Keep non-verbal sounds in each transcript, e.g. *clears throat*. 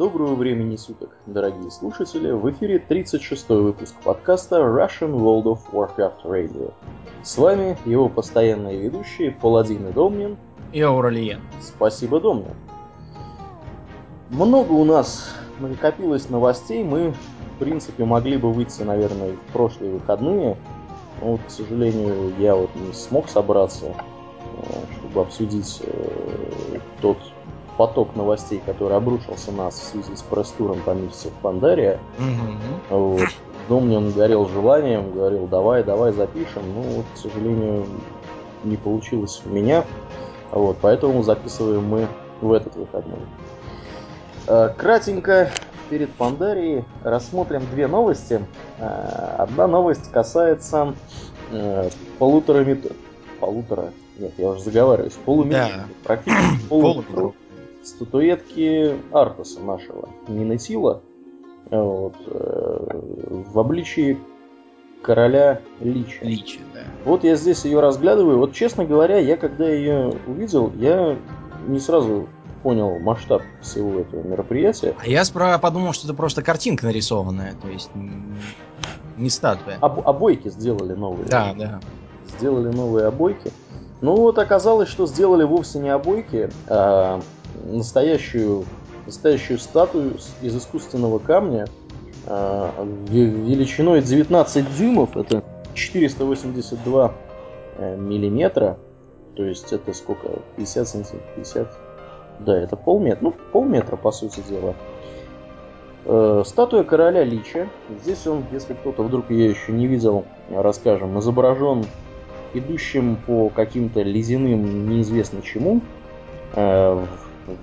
Доброго времени суток, дорогие слушатели. В эфире 36-й выпуск подкаста Russian World of Warcraft Radio. С вами его постоянные ведущие Паладин и Домнин. И Ауралиен. Спасибо, Домнин. Много у нас накопилось новостей. Мы, в принципе, могли бы выйти, наверное, в прошлые выходные. Но, вот, к сожалению, я вот не смог собраться, э, чтобы обсудить э, тот поток новостей, который обрушился на нас в связи с пресс-туром по в Пандария. Угу. Вот. Домнин горел желанием, говорил, давай, давай запишем. Ну, вот, к сожалению, не получилось у меня. Вот, поэтому записываем мы в этот выходной. Э, кратенько перед Пандарией рассмотрим две новости. Э, одна новость касается э, полутора метров. Полутора. Нет, я уже заговариваюсь. Полуметра. Да. Практически *clears throat* полуметра статуэтки Артаса нашего, Минетила, вот, э, в обличии короля Лича. Личи, да. Вот я здесь ее разглядываю. Вот, честно говоря, я когда ее увидел, я не сразу понял масштаб всего этого мероприятия. А я справа подумал, что это просто картинка нарисованная, то есть не статуя. Об- обойки сделали новые. Да, да. Сделали новые обойки. Ну вот оказалось, что сделали вовсе не обойки, а настоящую, настоящую статую из искусственного камня а, ве- величиной 19 дюймов, это 482 э, миллиметра, то есть это сколько, 50 сантиметров, 50, да, это полметра, ну полметра по сути дела. Э, Статуя короля Лича. Здесь он, если кто-то вдруг ее еще не видел, расскажем, изображен идущим по каким-то ледяным неизвестно чему, э, в,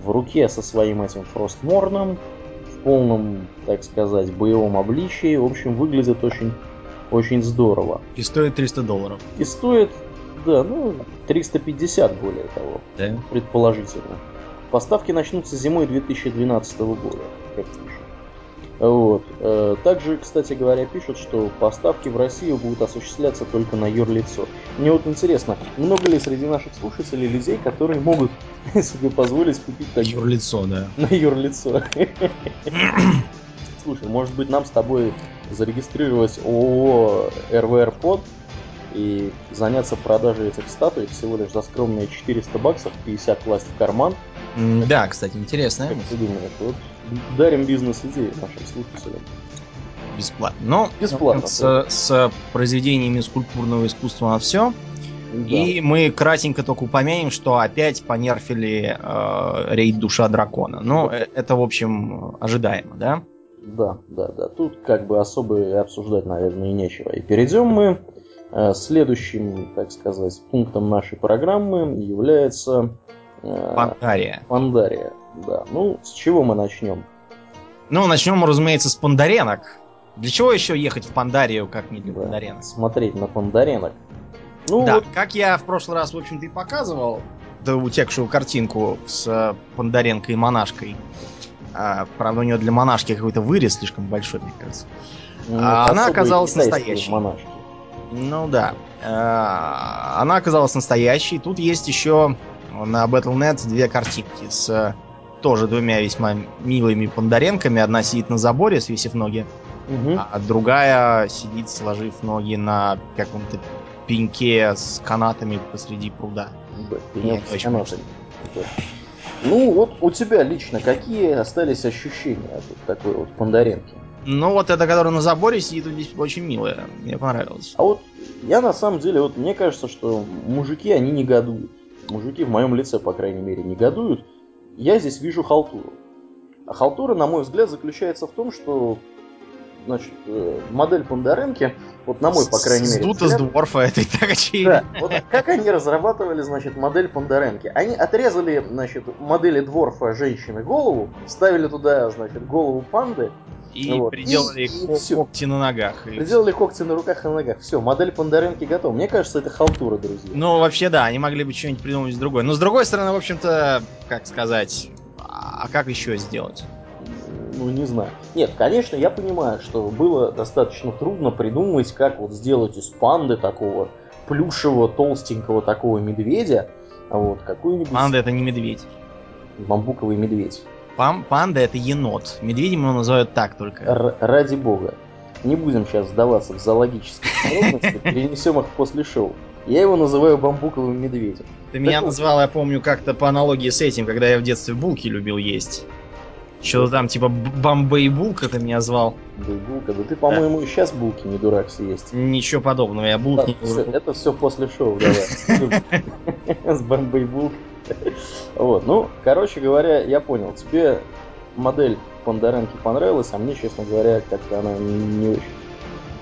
в руке со своим этим фростморном, в полном, так сказать, боевом обличии. В общем, выглядит очень, очень здорово. И стоит 300 долларов. И стоит, да, ну, 350 более того, Да. предположительно. Поставки начнутся зимой 2012 года, как. Вот. Э, Также, кстати говоря, пишут, что поставки в Россию будут осуществляться только на юрлицо. Мне вот интересно, много ли среди наших слушателей людей, которые могут *laughs* себе позволить купить так Юрлицо, да. *laughs* на юрлицо? *coughs* Слушай, может быть нам с тобой зарегистрировать ООО РВР Под и заняться продажей этих статуй всего лишь за скромные 400 баксов, 50 класть в карман. Да, кстати, интересная Как ты думаешь? Вот дарим бизнес-идеи нашим слушателям. Бесплатно. Но Бесплатно, с, с произведениями скульптурного искусства на все. Да. И мы кратенько только упомянем, что опять понерфили э, рейд Душа Дракона. Но э, это, в общем, ожидаемо, да? Да, да, да. Тут как бы особо обсуждать, наверное, и нечего. И перейдем мы. э, Следующим, так сказать, пунктом нашей программы является э, Пандария. Пандария. Да. Ну, с чего мы начнем? Ну, начнем, разумеется, с пандаренок. Для чего еще ехать в Пандарию, как не для Да, пандаренок? Смотреть на пандаренок. Ну, да, вот, как я в прошлый раз, в общем-то, и показывал, да утекшую картинку с э, Пандаренкой и монашкой. А, правда, у нее для монашки какой-то вырез слишком большой, мне кажется. ну, а она оказалась настоящей. Монашки. Ну да. А, она оказалась настоящей. Тут есть еще на Battle.net две картинки с э, тоже двумя весьма милыми пандаренками. Одна сидит на заборе, свесив ноги, Мгм. а другая сидит, сложив ноги на каком-то пеньке с канатами посреди пруда. Не с канатами. Ну, вот у тебя лично какие остались ощущения от такой вот пандаренки? Ну вот эта, которая на заборе сидит, здесь очень милая. Мне понравилось. А вот я на самом деле, вот мне кажется, что мужики, они негодуют. Мужики в моем лице, по крайней мере, негодуют. Я здесь вижу халтуру. А халтура, на мой взгляд, заключается в том, что значит, э, модель Пандаренки, вот на мой, по крайней мере, с взгляд, дворфа этой *laughs* так очевидно. Да, вот как они разрабатывали, значит, модель Пандаренки? Они отрезали, значит, модели дворфа женщины голову, ставили туда, значит, голову панды, И Вот. приделали И- и ко- когти на ногах. и приделали когти на руках и на ногах. Все, модель Пандаренки готова. Мне кажется, это халтура, друзья. Ну, вообще, да, они могли бы что-нибудь придумать другое. Но, с другой стороны, в общем-то, как сказать, а как еще сделать? Ну, не знаю. Нет, конечно, я понимаю, что было достаточно трудно придумать, как вот сделать из панды такого плюшевого, толстенького такого медведя, а вот какую-нибудь Панда это не медведь. бамбуковый медведь. Пам, панда это енот. Медведем его называют так только. Р- ради бога. Не будем сейчас сдаваться в зоологические подробности, перенесем их после шоу. Я его называю бамбуковым медведем. Ты меня вот. назвал, я помню, как-то по аналогии с этим, когда я в детстве булки любил есть. Что-то там типа Бомбей Булка ты меня звал. Булка. Да ты, по-моему, и сейчас булки не дурак съесть. Ничего подобного, я булк Да, не всё, это все после шоу, давай. *laughs* С бомбой булк. Вот, ну, короче говоря, я понял. Тебе модель Бондаренки понравилась, а мне, честно говоря, как-то она не очень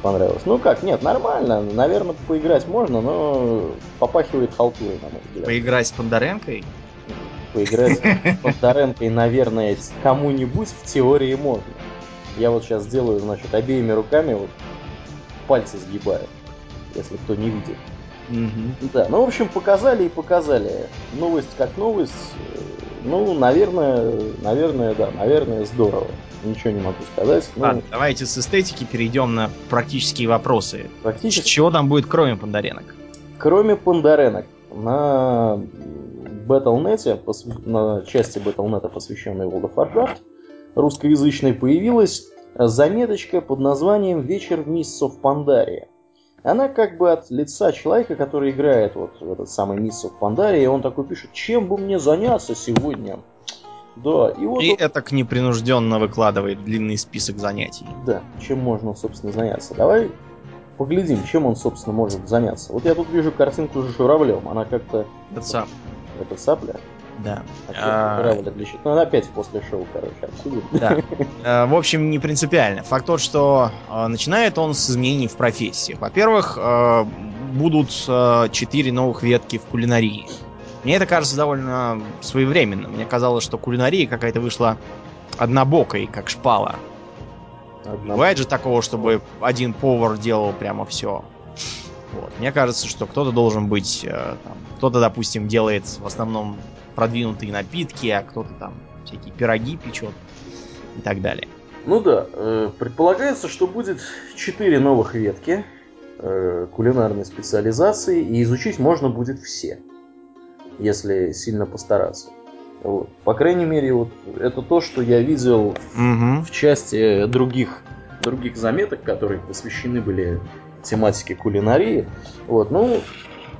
понравилась. Ну как, нет, нормально. Наверное, поиграть можно, но попахивает халтурой, на мой взгляд. Поиграть с Бондаренкой? Поиграть с Бондаренкой, наверное, кому-нибудь в теории можно. Я вот сейчас делаю, значит, обеими руками вот пальцы сгибаю, если кто не видит. Мгм. Да, ну, в общем, показали и показали. Новость как новость. Ну, наверное, наверное, да, наверное, здорово. Ничего не могу сказать. Ну, Ладно, давайте с эстетики перейдем на практические вопросы. практически, Чего там будет, кроме Бондаренок? кроме Пандаренок, на Battle.net, на части Battle.net, посвященной World of Warcraft, русскоязычной появилась заметочка под названием «Вечер миссов Пандария». Она как бы от лица человека, который играет вот в этот самый миссов Пандария, и он такой пишет, чем бы мне заняться сегодня? Да, и вот, И вот- это непринужденно выкладывает длинный список занятий. да, чем можно, собственно, заняться. Давай поглядим, чем он, собственно, может заняться. Вот я тут вижу картинку с журавлем, она как-то... Это сам. Это сапля? Да. А А, отличит? Ну, она опять после шоу, короче, обсудим. Да. *laughs* Э, В общем, не принципиально. Факт тот, что э, начинает он с изменений в профессиях. Во-первых, э, будут четыре новых ветки в кулинарии. Мне это кажется довольно своевременно. Мне казалось, что кулинария какая-то вышла однобокой, как шпала. Одна- Бывает же такого, чтобы один повар делал прямо все. Вот. Мне кажется, что кто-то должен быть, э, кто-то, допустим, делает в основном продвинутые напитки, а кто-то там всякие пироги печет и так далее. Ну да, э, предполагается, что будет четыре новых ветки э, кулинарной специализации, и изучить можно будет все, если сильно постараться. Вот. По крайней мере, вот это то, что я видел Угу. в части других, других заметок, которые посвящены были тематике кулинарии. Вот, ну,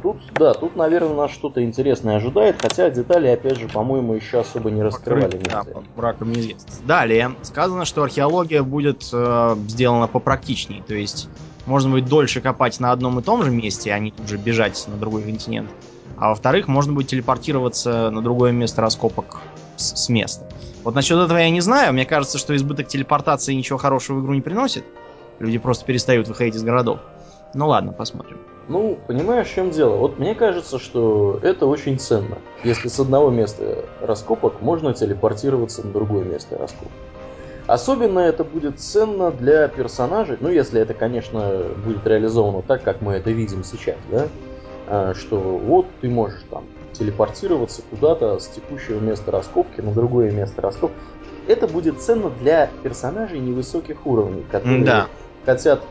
тут, да, тут, наверное, нас что-то интересное ожидает, хотя детали, опять же, по-моему, еще особо не раскрывали. Да, браком неизвестности. Далее сказано, что археология будет э, сделана попрактичней. То есть можно будет дольше копать на одном и том же месте, а не тут же бежать на другой континент. А во-вторых, можно будет телепортироваться на другое место раскопок с, с места. Вот насчет этого я не знаю. Мне кажется, что избыток телепортации ничего хорошего в игру не приносит. Люди просто перестают выходить из городов. Ну ладно, посмотрим. Ну, понимаешь, в чем дело? Вот мне кажется, что это очень ценно. Если с одного места раскопок можно телепортироваться на другое место раскопок. Особенно это будет ценно для персонажей, ну, если это, конечно, будет реализовано так, как мы это видим сейчас, да? А, Что вот ты можешь там телепортироваться куда-то с текущего места раскопки на другое место раскопки. Это будет ценно для персонажей невысоких уровней, которые Да. хотят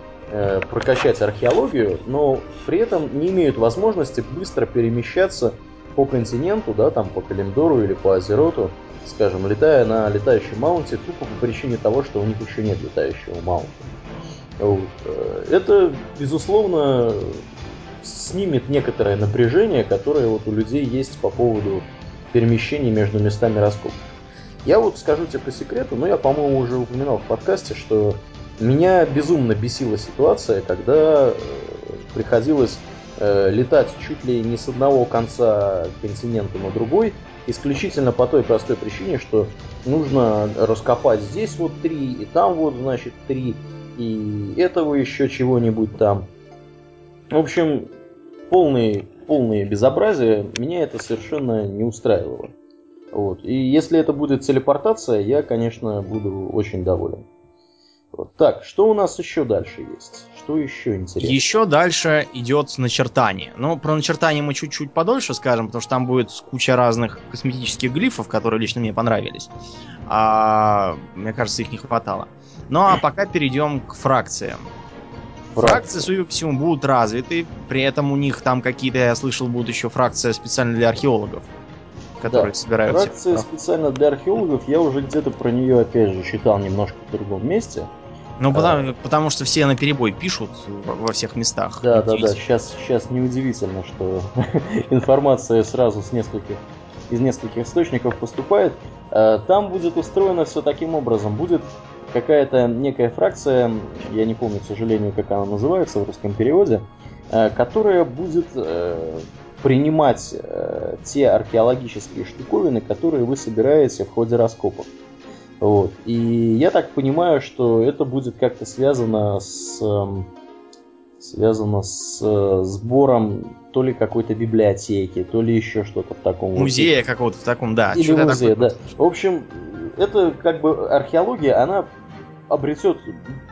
прокачать археологию, но при этом не имеют возможности быстро перемещаться по континенту, да, там по Калимдору или по Азероту, скажем, летая на летающем маунте тупо по причине того, что у них еще нет летающего маунта. Вот. Э, Это, безусловно, снимет некоторое напряжение, которое вот у людей есть по поводу перемещений между местами раскопок. Я вот скажу тебе по секрету, но я, по-моему, уже упоминал в подкасте, что меня безумно бесила ситуация, когда э, приходилось э, летать чуть ли не с одного конца континента на другой, исключительно по той простой причине, что нужно раскопать здесь вот три, и там вот, значит, три, и этого еще чего-нибудь там. В общем, полные, полные безобразия, меня это совершенно не устраивало. Вот. И если это будет телепортация, я, конечно, буду очень доволен. Вот. Так, что у нас еще дальше есть? Что еще интересно? Еще дальше идет начертание. Ну, про начертание мы чуть-чуть подольше скажем, потому что там будет куча разных косметических глифов, которые лично мне понравились. А, мне кажется, их не хватало. Ну а пока перейдем к фракциям. Фракции, судя по всему, будут развиты. При этом у них там какие-то, я слышал, будут еще фракция специально для археологов. которые да. собирают... Фракция специально для археологов, я уже где-то про нее, опять же, читал немножко в другом месте. Ну, потому, а... потому что все на перебой пишут во всех местах. Да, да, да. Сейчас, сейчас неудивительно, что *laughs* информация сразу с нескольких из нескольких источников поступает. Э, там будет устроено все таким образом. Будет какая-то некая фракция, я не помню, к сожалению, как она называется в русском переводе, э, которая будет э, принимать те археологические штуковины, которые вы собираете в ходе раскопок. Вот. И я так понимаю, что это будет как-то связано с эм, связано с сбором то ли какой-то библиотеки, то ли еще что-то в таком. Музея вот. какого-то в таком, да. Или музея, да. В общем, это как бы археология, она обретет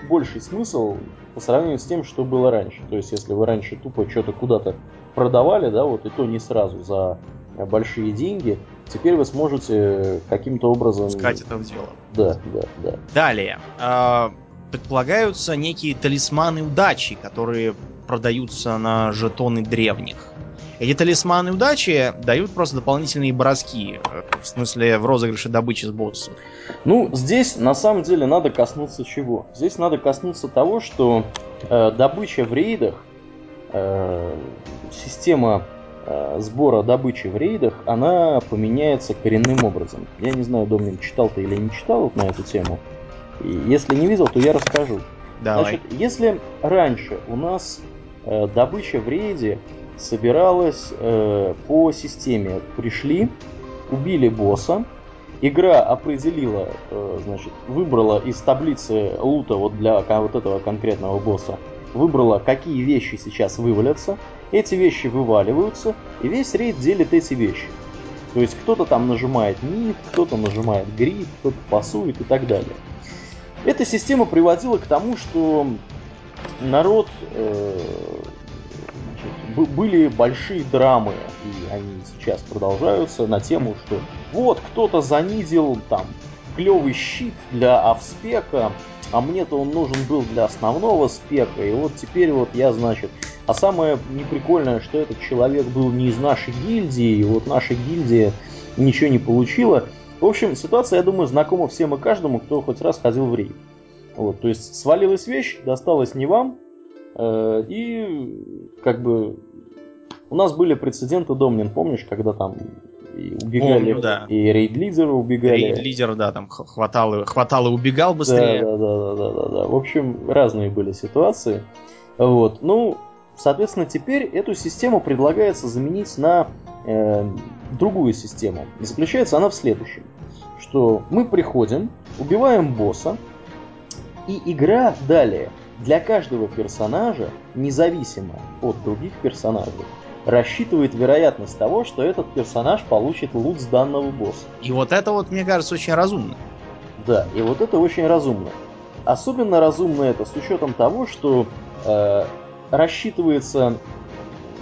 больший смысл по сравнению с тем, что было раньше. То есть, если вы раньше тупо что-то куда-то продавали, да, вот и то не сразу за большие деньги, теперь вы сможете каким-то образом... Пускать это в дело. Да, да, да. Далее. А, предполагаются некие талисманы удачи, которые продаются на жетоны древних. Эти талисманы удачи дают просто дополнительные броски, э, в смысле в розыгрыше добычи с боссом. Ну, здесь на самом деле надо коснуться чего? Здесь надо коснуться того, что э, добыча в рейдах, э, система э, сбора добычи в рейдах, она поменяется коренным образом. Я не знаю, Домнин, читал ты или не читал вот на эту тему. И если не видел, то я расскажу. Давай. Значит, если раньше у нас э, добыча в рейде собиралась э, по системе пришли, убили босса, игра определила, э, значит, выбрала из таблицы лута вот для вот этого конкретного босса, выбрала, какие вещи сейчас вывалятся, эти вещи вываливаются, и весь рейд делит эти вещи. То есть кто-то там нажимает мид, кто-то нажимает грид, кто-то пасует и так далее. Эта система приводила к тому, что народ э, значит, были большие драмы, и они сейчас продолжаются на тему, что вот кто-то занизил там клевый щит для авспека, а мне-то он нужен был для основного спека, и вот теперь вот я, значит... А самое неприкольное, что этот человек был не из нашей гильдии, и вот наша гильдия ничего не получила, в общем, ситуация, я думаю, знакома всем и каждому, кто хоть раз ходил в рейд. Вот, то есть свалилась вещь, досталась не вам, э, и как бы у нас были прецеденты, Домнин, помнишь, когда там и убегали, Помню, да. и рейд-лидеры убегали. Рейд-лидер, да, там хватал, хватал и убегал быстрее. Да, да, да, да, да, да. В общем, разные были ситуации. Вот, ну, соответственно, теперь эту систему предлагается заменить на э, другую систему. И заключается она в следующем, что мы приходим, убиваем босса, и игра далее для каждого персонажа, независимо от других персонажей, рассчитывает вероятность того, что этот персонаж получит лут с данного босса. И вот это вот, мне кажется, очень разумно. Да, и вот это очень разумно. Особенно разумно это с учетом того, что э, рассчитывается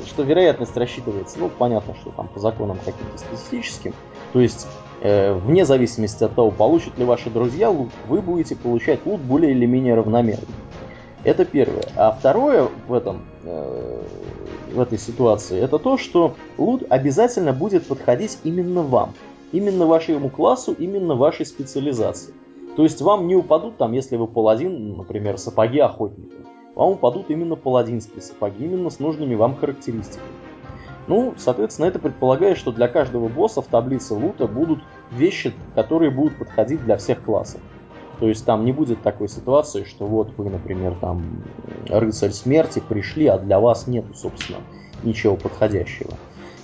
что вероятность рассчитывается, ну, понятно, что там по законам каким-то статистическим, то есть э, вне зависимости от того, получат ли ваши друзья лут, вы будете получать лут более или менее равномерно. Это первое. А второе в этом, э, в этой ситуации, это то, что лут обязательно будет подходить именно вам. Именно вашему классу, именно вашей специализации. То есть вам не упадут там, если вы паладин, например, сапоги охотника вам упадут именно паладинские сапоги, именно с нужными вам характеристиками. Ну, соответственно, это предполагает, что для каждого босса в таблице лута будут вещи, которые будут подходить для всех классов. То есть там не будет такой ситуации, что вот вы, например, там рыцарь смерти пришли, а для вас нету, собственно, ничего подходящего.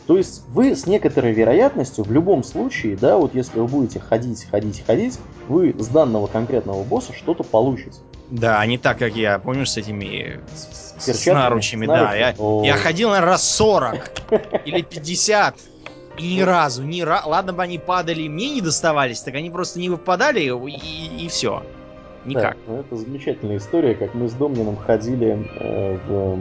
То есть вы с некоторой вероятностью в любом случае, да, вот если вы будете ходить, ходить, ходить, вы с данного конкретного босса что-то получите. Да, не так, как я, помнишь, с этими с, с наручами, да. Я, я ходил, наверное, раз 40 или 50. И ни разу, ни разу. Ладно бы они падали, мне не доставались, так они просто не выпадали, и, и все. Никак. Да, ну, это замечательная история, как мы с Домнином ходили э, в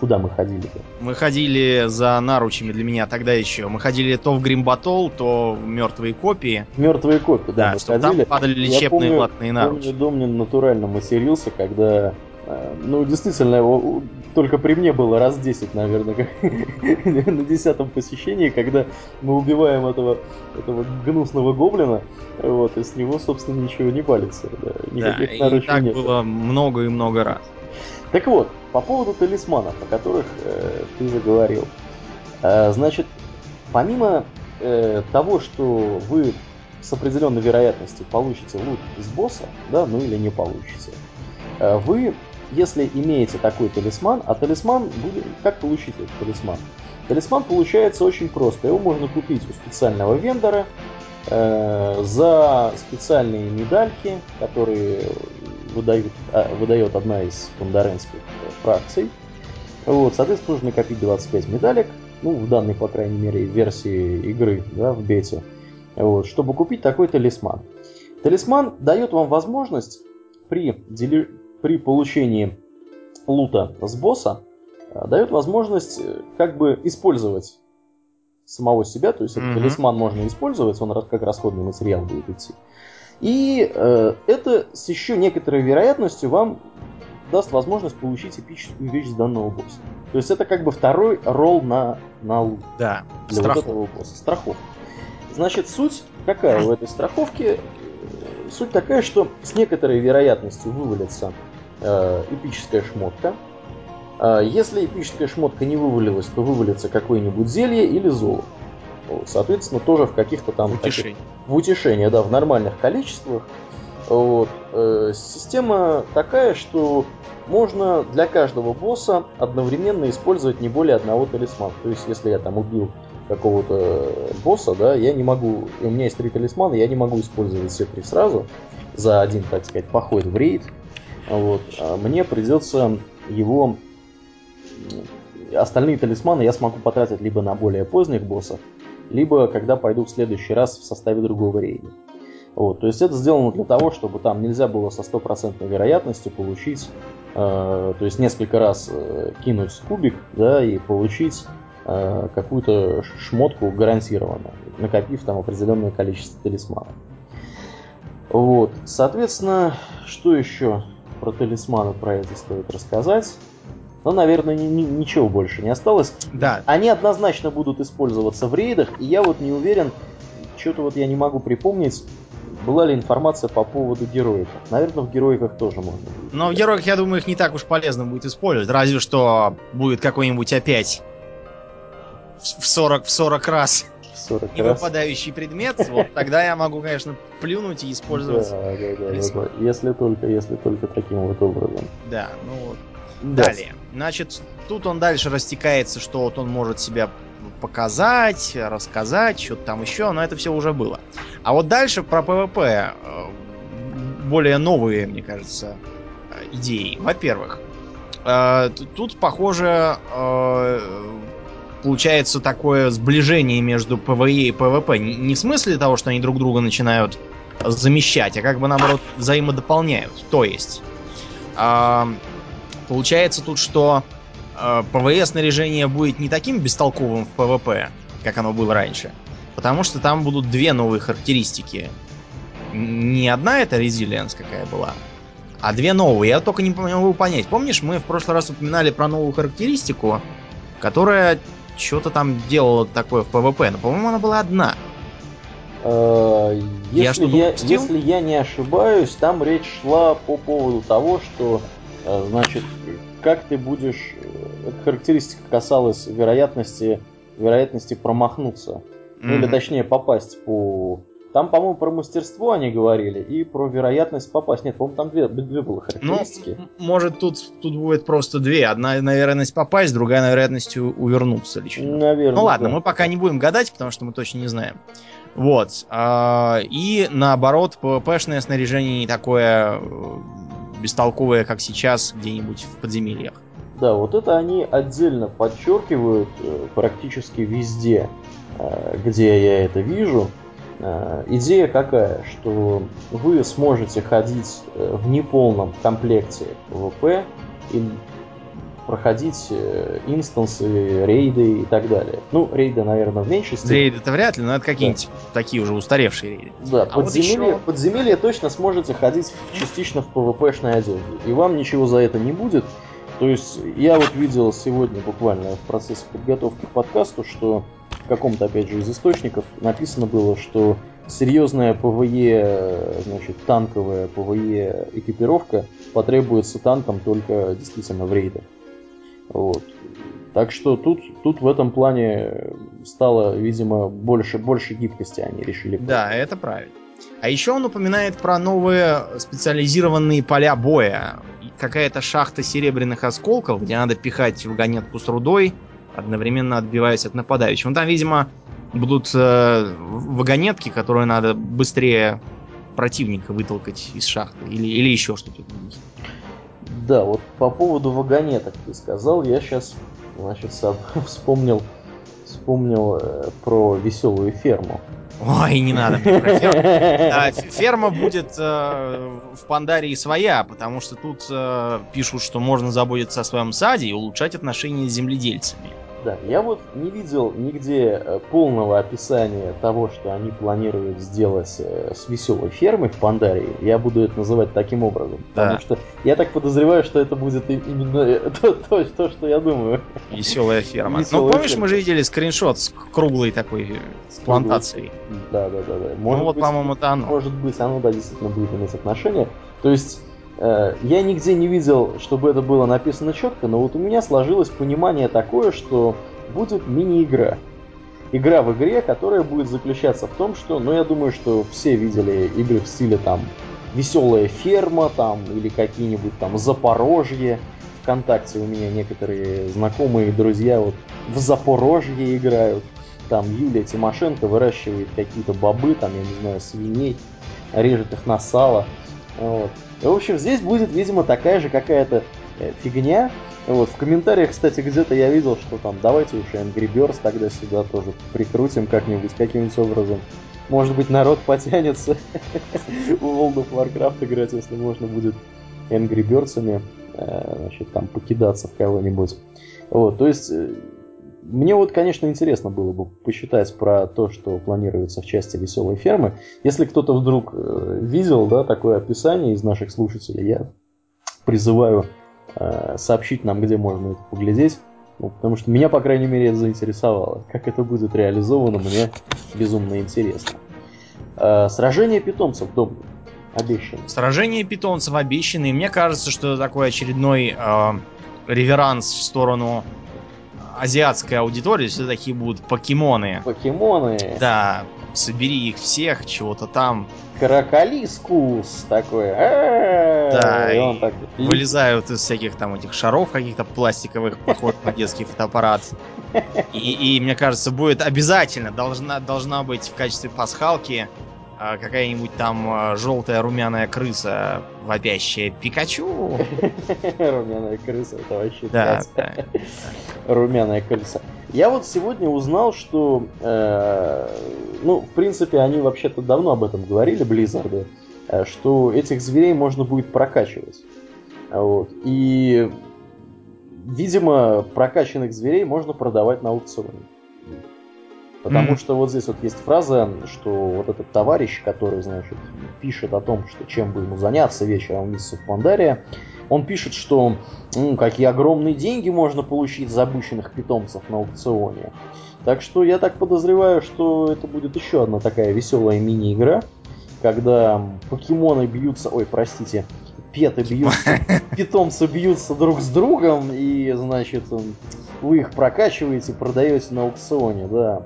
Куда мы ходили-то? Мы ходили за наручами для меня тогда еще. Мы ходили то в Гримбатол, то в мертвые копии. Мертвые копии, да, да мы чтобы ходили. там падали лечебные помню, платные наручи. Помню, Домнин натурально матерился, когда ну, действительно, его только при мне было раз 10, наверное, *laughs* на десятом посещении, когда мы убиваем этого, этого гнусного гоблина, вот, и с него, собственно, ничего не палится. Да, Никаких да и так нет. было много и много раз. Так вот, по поводу талисманов, о которых э, ты заговорил. Э, значит, помимо э, того, что вы с определенной вероятностью получите лут из босса, да, ну или не получите, э, вы если имеете такой талисман, а талисман. Как получить этот талисман? Талисман получается очень просто. Его можно купить у специального вендора э, за специальные медальки, которые выдают, э, выдает одна из бондаренских фракций. Вот, соответственно, нужно накопить 25 медалек, ну, в данной, по крайней мере, версии игры, да, в бете, вот, чтобы купить такой талисман. Талисман дает вам возможность при, дели при получении лута с босса э, дает возможность э, как бы использовать самого себя, то есть mm-hmm. этот талисман можно использовать, он как расходный материал будет идти. И э, это с еще некоторой вероятностью вам даст возможность получить эпическую вещь с данного босса. То есть это как бы второй ролл на, на лут. Да, для страхов. вот этого босса. Страховка. Значит, суть какая в этой страховке? Суть такая, что с некоторой вероятностью вывалится э, эпическая шмотка. Э, если эпическая шмотка не вывалилась, то вывалится какое-нибудь зелье или золото. Вот, соответственно, тоже в каких-то там... Утешение. Таких, в утешение, да, в нормальных количествах. Вот. Э, система такая, что можно для каждого босса одновременно использовать не более одного талисмана. То есть, если я там убил какого-то босса, да, я не могу, у меня есть три талисмана, я не могу использовать все три сразу за один, так сказать, поход в рейд. Вот. А мне придется его остальные талисманы я смогу потратить либо на более поздних боссов, либо когда пойду в следующий раз в составе другого рейда. Вот, то есть это сделано для того, чтобы там нельзя было со стопроцентной вероятностью получить, э, то есть несколько раз э, кинуть кубик, да, и получить Э, какую-то шмотку гарантированно, накопив там определенное количество талисманов. Вот, соответственно, что еще про талисманы про это стоит рассказать? Ну, наверное, ни, ни, ничего больше не осталось. Да. Они однозначно будут использоваться в рейдах, и я вот не уверен, что-то вот я не могу припомнить, была ли информация по поводу героиков. Наверное, в героиках тоже можно. Но в героиках, я думаю, их не так уж полезно будет использовать. Разве что будет какой-нибудь опять в 40, в 40 раз 40 и раз. выпадающий предмет, вот *laughs* тогда я могу, конечно, плюнуть и использовать. Да, да, да, Если только, если только таким вот образом. Да, ну вот. Да. Далее. Значит, тут он дальше растекается, что вот он может себя показать, рассказать, что-то там еще, но это все уже было. А вот дальше про PvP э, более новые, мне кажется, э, идеи. Во-первых, э, тут, похоже, получается такое сближение между PvE и PvP. Не в смысле того, что они друг друга начинают замещать, а как бы наоборот взаимодополняют. То есть, э, получается тут, что э, PvE снаряжение будет не таким бестолковым в PvP, как оно было раньше. Потому что там будут две новые характеристики. Не одна это resilience какая была, а две новые. Я только не могу понять. Помнишь, мы в прошлый раз упоминали про новую характеристику, которая что-то там делала такое в PvP, но, по-моему, она была одна. Э, если я, если я не ошибаюсь, там речь шла по поводу того, что, э, значит, как ты будешь... Эта характеристика касалась вероятности, вероятности промахнуться. Mm-hmm. Ну, или точнее попасть по там, по-моему, про мастерство они говорили и про вероятность попасть. Нет, по-моему, там две, две было характеристики. Ну, может, тут, тут будет просто две. Одна на вероятность попасть, другая на вероятность увернуться лично. Наверное. Ну ладно, да. мы пока не будем гадать, потому что мы точно не знаем. Вот. А, и наоборот, ПВПшное снаряжение не такое э, бестолковое, как сейчас где-нибудь в подземельях. Да, вот это они отдельно подчеркивают э, практически везде, э, где я это вижу. Э, идея какая, что вы сможете ходить э, в неполном комплекте ВП и проходить э, инстансы, рейды и так далее. Ну, рейды, наверное, в меньшей степени. Рейды-то вряд ли, но это какие-нибудь да. такие уже устаревшие рейды. Да, а подземелье, вот еще... подземелье точно сможете ходить частично в PvP-шной одежде. И вам ничего за это не будет. То есть я вот видел сегодня буквально в процессе подготовки к подкасту, что в каком-то, опять же, из источников написано было, что серьезная PvE, значит, танковая PvE экипировка потребуется танкам только действительно в рейдах. Вот. Так что тут, тут в этом плане стало, видимо, больше, больше гибкости они решили. Да, это правильно. А еще он упоминает про новые специализированные поля боя. Какая-то шахта серебряных осколков, где надо пихать вагонетку с рудой, одновременно отбиваясь от нападающих. Ну там, видимо, будут э, вагонетки, которые надо быстрее противника вытолкать из шахты. Или, или еще что-то. Да, вот по поводу вагонеток ты сказал, я сейчас, значит, сам *laughs* вспомнил, вспомнил э, про веселую ферму. Ой, не надо мне про ферму. *laughs* А, ферма будет э, в Пандарии своя, потому что тут э, пишут, что можно заботиться о своем саде и улучшать отношения с земледельцами. Да, я вот не видел нигде э, полного описания того, что они планируют сделать э, с веселой фермой в Пандарии. Я буду это называть таким образом. Да. Потому что я так подозреваю, что это будет именно э, *laughs* то, то, то что я думаю. Веселая ферма. Веселая ну, помнишь, ферма. мы же видели скриншот с круглой такой с плантацией. Да, да, да, да. Может ну вот, по-моему, это оно. Может быть, оно, да, действительно будет иметь отношение. То есть я нигде не видел, чтобы это было написано четко, но вот у меня сложилось понимание такое, что будет мини-игра. Игра в игре, которая будет заключаться в том, что, ну я думаю, что все видели игры в стиле там Веселая ферма там или какие-нибудь там Запорожье. Вконтакте у меня некоторые знакомые друзья вот в Запорожье играют. Там Юлия Тимошенко выращивает какие-то бобы, там, я не знаю, свиней, режет их на сало. Вот. В общем, здесь будет, видимо, такая же какая-то э, фигня. Вот, в комментариях, кстати, где-то я видел, что там давайте уж Angry Birds тогда сюда тоже прикрутим как-нибудь, каким-нибудь образом. Может быть, народ потянется *laughs* в World of Warcraft играть, если можно будет Angry Birds'ами, э, значит, там покидаться в кого-нибудь. Вот, то есть э, мне вот, конечно, интересно было бы посчитать про то, что планируется в части веселой фермы. Если кто-то вдруг э, видел да, такое описание из наших слушателей, я призываю э, сообщить нам, где можно это поглядеть. Ну, потому что меня, по крайней мере, это заинтересовало. Как это будет реализовано, мне безумно интересно. Э, сражение питомцев, дом обещанный. Сражение питомцев обещанный. Мне кажется, что это такой очередной э, реверанс в сторону азиатская аудитория, все такие будут покемоны. Покемоны. Да, собери их всех, чего-то там. Кроколискус такой. Да, и он так вылезают из всяких там этих шаров каких-то пластиковых, похож на детский фотоаппарат. И, и мне кажется, будет обязательно должна должна быть в качестве пасхалки какая-нибудь там а, желтая румяная крыса, вопящая Пикачу. *laughs* Румяная крыса, это вообще да, да. *laughs* Румяная крыса. Я вот сегодня узнал, что, э, ну, в принципе, они вообще-то давно об этом говорили, Близзарды, э, что этих зверей можно будет прокачивать. Вот. И, видимо, прокачанных зверей можно продавать на аукционе. Потому mm-hmm. что вот здесь вот есть фраза, что вот этот товарищ, который, значит, пишет о том, что чем бы ему заняться вечером в месяце в Пандаре, он пишет, что ну, какие огромные деньги можно получить за обученных питомцев на аукционе. Так что я так подозреваю, что это будет еще одна такая веселая мини-игра, когда покемоны бьются, ой, простите, петы бьются, *laughs* питомцы бьются друг с другом, и, значит, вы их прокачиваете, продаете на аукционе, да.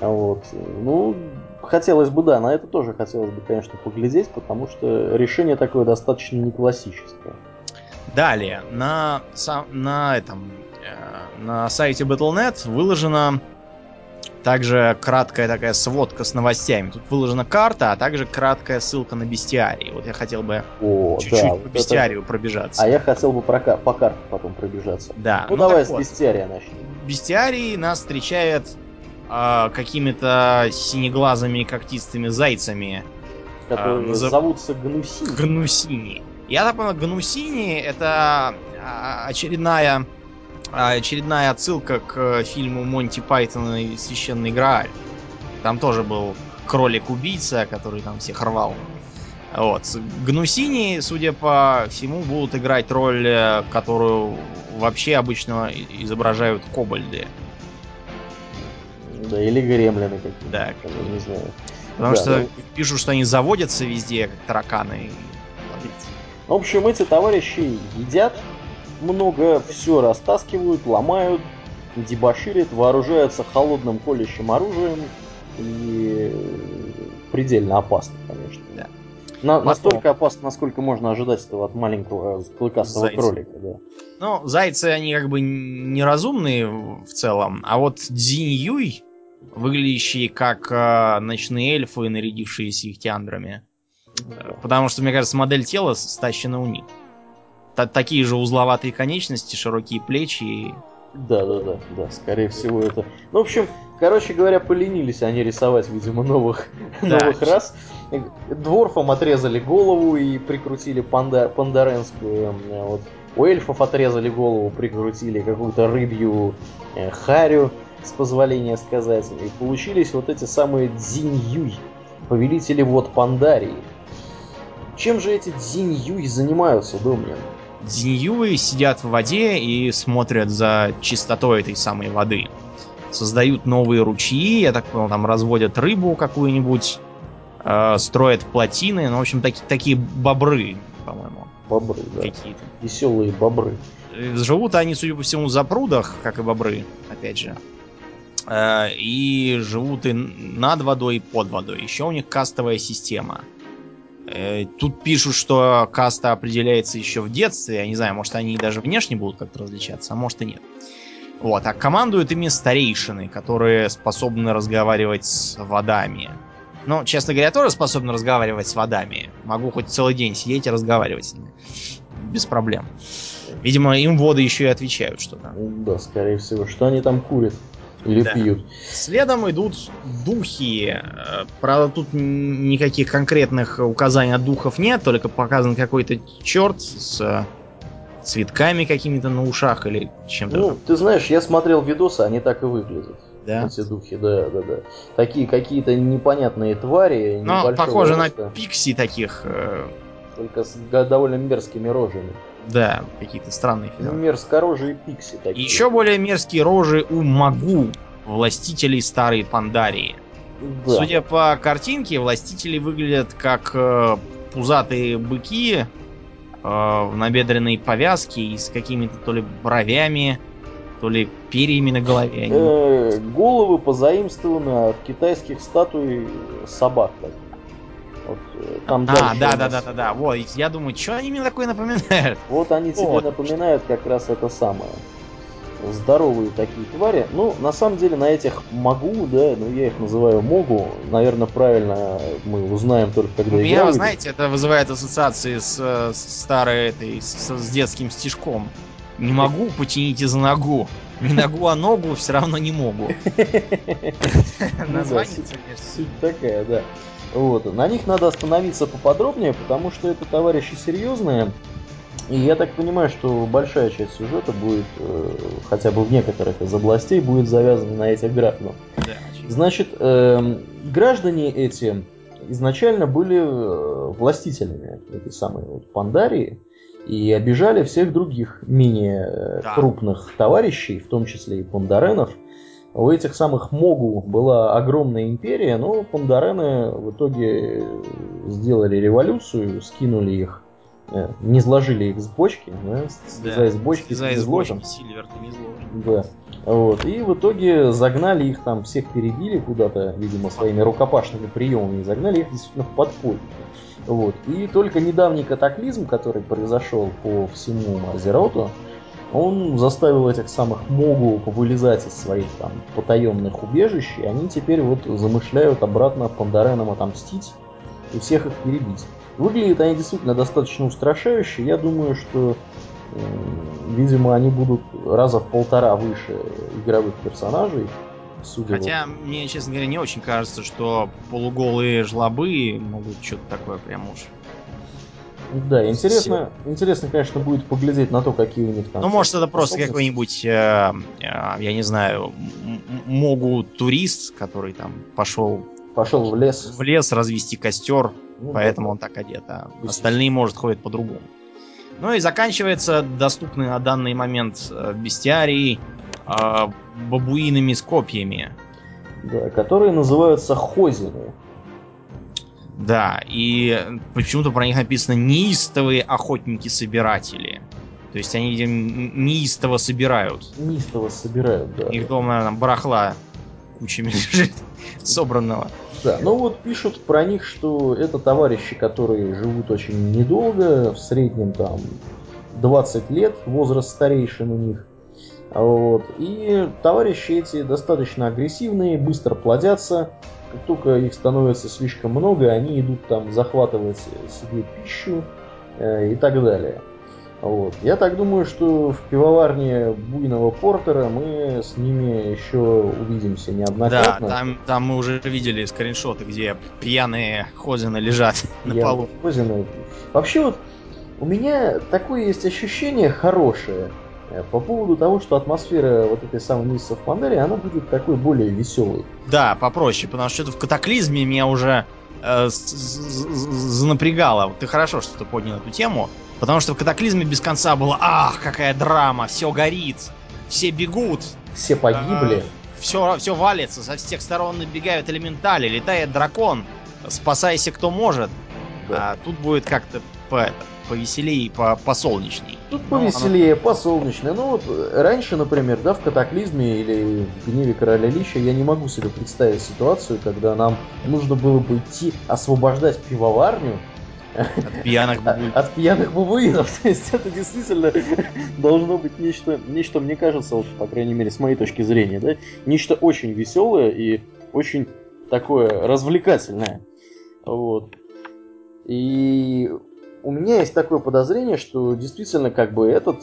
Вот. Ну, хотелось бы, да, на это тоже хотелось бы, конечно, поглядеть, потому что решение такое достаточно не классическое. Далее, на, на этом э, на сайте Battle.net выложена также краткая такая сводка с новостями. Тут выложена карта, а также краткая ссылка на бестиарий. Вот я хотел бы чуть-чуть да, по бестиарию это... пробежаться. А я хотел бы про, по карте потом пробежаться. Да. Ну, ну давай с вот. бестиария начнем. Бестиарий нас встречает э, какими-то синеглазыми когтистыми зайцами. Которые э, назов... зовутся гнусини. Гнусини. Я так понял, Гнусини это а, очередная очередная отсылка к фильму Монти Пайтона и Священный Грааль. Там тоже был кролик-убийца, который там всех рвал. Вот. Гнусини, судя по всему, будут играть роль, э, которую вообще обычно изображают кобальды. Да, или гремлины какие-то. Да, не знаю. Потому да, что да. пишут, что они заводятся везде, как тараканы. В общем, эти товарищи едят много, все растаскивают, ломают, дебоширят, вооружаются холодным колющим оружием и предельно опасно, конечно. Да. На, настолько опасно, насколько можно ожидать этого от маленького клыкастого Зайца. кролика, да. Ну, зайцы, они как бы неразумные в целом, а вот Дзинь Юй, выглядящие как э, ночные эльфы, нарядившиеся их тиандрами. Да. Потому что, мне кажется, модель тела стащена у них. Т такие же узловатые конечности, широкие плечи и да, да, да, да, скорее всего это. Ну, в общем, короче говоря, поленились они рисовать, видимо, новых, да. новых рас. Дворфам отрезали голову и прикрутили панда, пандаренскую. Вот. У эльфов отрезали голову, прикрутили какую-то рыбью э, харю, с позволения сказать. И получились вот эти самые дзиньюй, повелители вот Пандарии. Чем же эти дзиньюй занимаются, Домнин? Дзиньюи сидят в воде и смотрят за чистотой этой самой воды. Создают новые ручьи, я так понял, там разводят рыбу какую-нибудь, э, строят плотины, ну, в общем, таки, такие бобры, по-моему. Бобры, да. Какие-то. Веселые бобры. Э, живут они, судя по всему, за прудах, как и бобры, опять же. Э, и живут и над водой, и под водой. Еще у них кастовая система. Э, тут пишут, что каста определяется еще в детстве. Я не знаю, может они даже внешне будут как-то различаться, а может и нет. Вот, а командуют ими старейшины, которые способны разговаривать с водами. Ну, честно говоря, я тоже способен разговаривать с водами. Могу хоть целый день сидеть и разговаривать с ними. Без проблем. Видимо, им воды еще и отвечают что-то. Да, скорее всего. Что они там курят? Или да. пьют. Следом идут духи. Правда, тут никаких конкретных указаний от духов нет, только показан какой-то черт с цветками какими-то на ушах или чем-то. Ну, ты знаешь, я смотрел видосы, они так и выглядят. Да? Эти духи, да, да, да. Такие какие-то непонятные твари. Но похоже роста. на пикси таких. Э, только с довольно мерзкими рожами. Да, какие-то странные. Ну, мерзкорожие пикси такие. Еще более мерзкие рожи у Магу, властителей старой Пандарии. Да. Судя по картинке, властители выглядят как э, пузатые быки э, в набедренной повязке и с какими-то то ли бровями, то ли перьями на голове. Э, головы позаимствованы от китайских статуй собак. Так. Вот, э, там а, да, да, да, да, да. Вот, я думаю, что они мне такое напоминают? Вот они тебе вот. напоминают как раз это самое. Здоровые такие твари. Ну, на самом деле, на этих могу, да, ну я их называю могу. Наверное, правильно мы узнаем только когда У меня, вы знаете, это вызывает ассоциации с, с старой этой, с, с детским стишком. Не могу, потяните за ногу. Не ногу, а ногу все равно не могу. *laughs* Ну Название, Суть такая, да. Вот. На них надо остановиться поподробнее, потому что это товарищи серьезные. И я так понимаю, что большая часть сюжета будет, э, хотя бы в некоторых из областей, будет завязана на этих гражданах. Да, Значит, э, граждане эти изначально были э, властителями этой самой вот Пандарии и обижали всех других менее э, да. крупных товарищей, в том числе и пандаренов, у этих самых Могу была огромная империя, но пандарены в итоге сделали революцию, скинули их, э, не сложили их с бочки, да, слезая да, с бочки, слезая с бочки, Сильвер не изложен. Да. Вот. И в итоге загнали их там, всех перебили куда-то, видимо, своими рукопашными приемами, загнали их действительно в подполье. Вот. И только недавний катаклизм, который произошел по всему Мазероту, он заставил этих самых Могу повылезать из своих там потаенных убежищ, и они теперь вот замышляют обратно Пандаренам отомстить и всех их перебить. Выглядят они действительно достаточно устрашающе. Я думаю, что, э, видимо, они будут раза в полтора выше игровых персонажей. Судя Хотя, вот. мне, честно говоря, не очень кажется, что полуголые жлобы могут что-то такое прям уж Да, интересно, интересно, конечно, будет поглядеть на то, какие у них там. Ну, может, это просто какой-нибудь, э, э, я не знаю, могу турист, который там пошел пошел в лес. В лес развести костер, ну, поэтому да. он так одет, а остальные, может, ходят по-другому. Ну и заканчивается доступный на данный момент э, бестиарий э, бабуинами с копьями. Да, которые называются хозины. Да, и почему-то про них написано неистовые охотники-собиратели. То есть они неистово собирают. Неистово собирают, да. Их дома, наверное, барахла кучами *laughs* лежит собранного. Да, ну вот пишут про них, что это товарищи, которые живут очень недолго, в среднем там 20 лет, возраст старейшин у них. Вот. И товарищи эти достаточно агрессивные, быстро плодятся. Как только их становится слишком много, они идут там захватывать себе пищу э, и так далее. Вот. Я так думаю, что в пивоварне буйного портера мы с ними еще увидимся неоднократно. Да, там, там мы уже видели скриншоты, где пьяные Хозины лежат *laughs* на полу. Хозины. Вообще вот у меня такое есть ощущение хорошее по поводу того, что атмосфера вот этой самой в Пандаре, она будет такой более веселой. Да, попроще, потому что это в катаклизме меня уже э, занапрягало. Ты хорошо, что ты поднял эту тему. Потому что в катаклизме без конца было «Ах, какая драма! Все горит! Все бегут!» Все погибли. Все, все валится, со всех сторон набегают элементали, летает дракон, спасайся кто может. Да. А тут будет как-то по, повеселее, по, посолнечней. Тут ну, повеселее, оно... посолнечнее. Ну вот раньше, например, да, в катаклизме или в гневе короля Лища я не могу себе представить ситуацию, когда нам нужно было бы идти освобождать пивоварню, от пьяных бабуинов. От пьяных бабуинов. *laughs* То есть это действительно должно быть нечто, нечто, мне кажется, вот, по крайней мере, с моей точки зрения, да, нечто очень веселое и очень такое развлекательное. Вот. И у меня есть такое подозрение, что действительно как бы этот,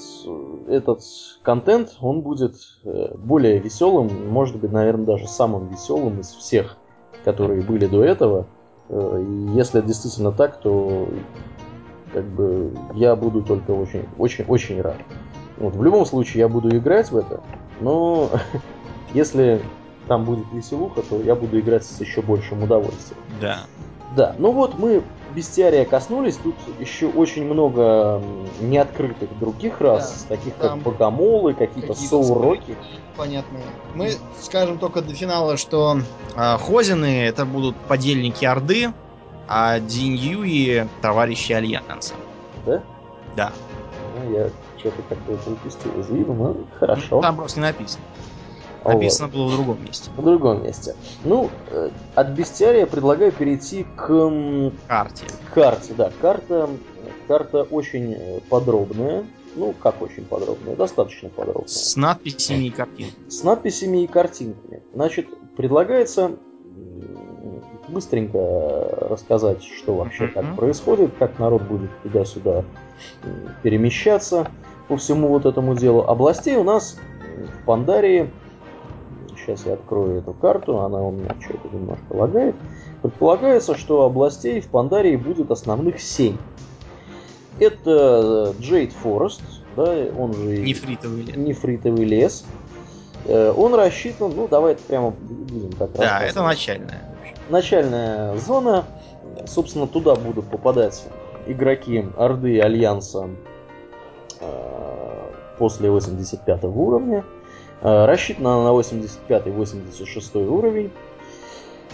этот контент, он будет э, более веселым, может быть, наверное, даже самым веселым из всех, которые были до этого. Э, и если действительно так, то как бы я буду только очень, очень, очень рад. Вот, в любом случае я буду играть в это, но *laughs* если там будет веселуха, то я буду играть с еще большим удовольствием. Да. Да, ну вот мы бестиария коснулись, тут еще очень много неоткрытых других рас, да, таких как богомолы, какие-то какие соуроки. Понятно. Мы скажем только до финала, что э, Хозины это будут подельники Орды, а Диньюи товарищи Альянса. Да? Да. Ну, я что-то как-то это упустил из виду, но хорошо. Там просто не написано. Написано вот. было в другом месте. В другом месте. Ну, э, от бестиария предлагаю перейти к... Карте. Карте, да. Карта, карта очень э, подробная. Ну, как очень подробная? Достаточно подробная. С надписями и картинками. С надписями и картинками. Значит, предлагается быстренько рассказать, что вообще mm-hmm. как происходит, как народ будет туда-сюда перемещаться по всему вот этому делу. Областей у нас в Пандарии Сейчас я открою эту карту, она у меня что-то немножко лагает. Предполагается, что областей в Пандарии будет основных 7. Это Джейд Форест, да, он же нефритовый лес. Нефритовый лес. Э, он рассчитан, ну давай это прямо будем так Да, это начальная. Начальная зона. Собственно, туда будут попадать игроки Орды Альянса э, после 85 уровня. Э, рассчитана на 85-86 уровень.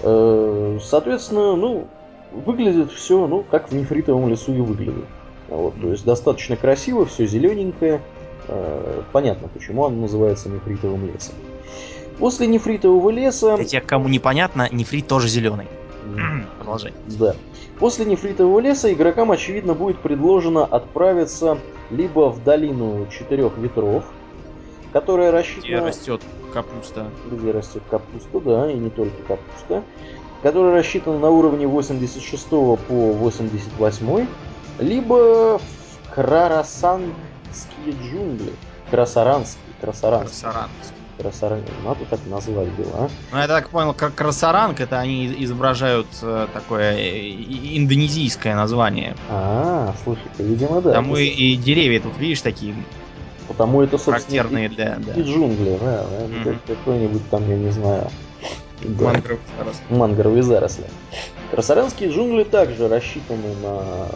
Э, соответственно, ну, выглядит все, ну, как в нефритовом лесу и выглядит. Вот, то есть достаточно красиво, все зелененькое. Э, понятно, почему он называется нефритовым лесом. После нефритового леса... Для тех, кому непонятно, нефрит тоже зеленый. *clears throat* Продолжай. Да. После нефритового леса игрокам, очевидно, будет предложено отправиться либо в долину четырех ветров, которая рассчитана... Где растет капуста. Где растет капуста, да, и не только капуста. Которая рассчитана на уровне 86 по 88, либо в Крарасанские джунгли. Красаранские, Красаранские. Красаранские. Красаранг. Надо так назвать было, а? Ну, я так понял, как Красаранг, это они изображают э, такое э, индонезийское название. А, слушай-ка, видимо, да. Потому и, и деревья тут, видишь, такие Потому это, собственно, характерные и, для... Да. и джунгли, да, да Мгм. какой-нибудь там, я не знаю, да, мангровые заросли. Красаранские джунгли также рассчитаны на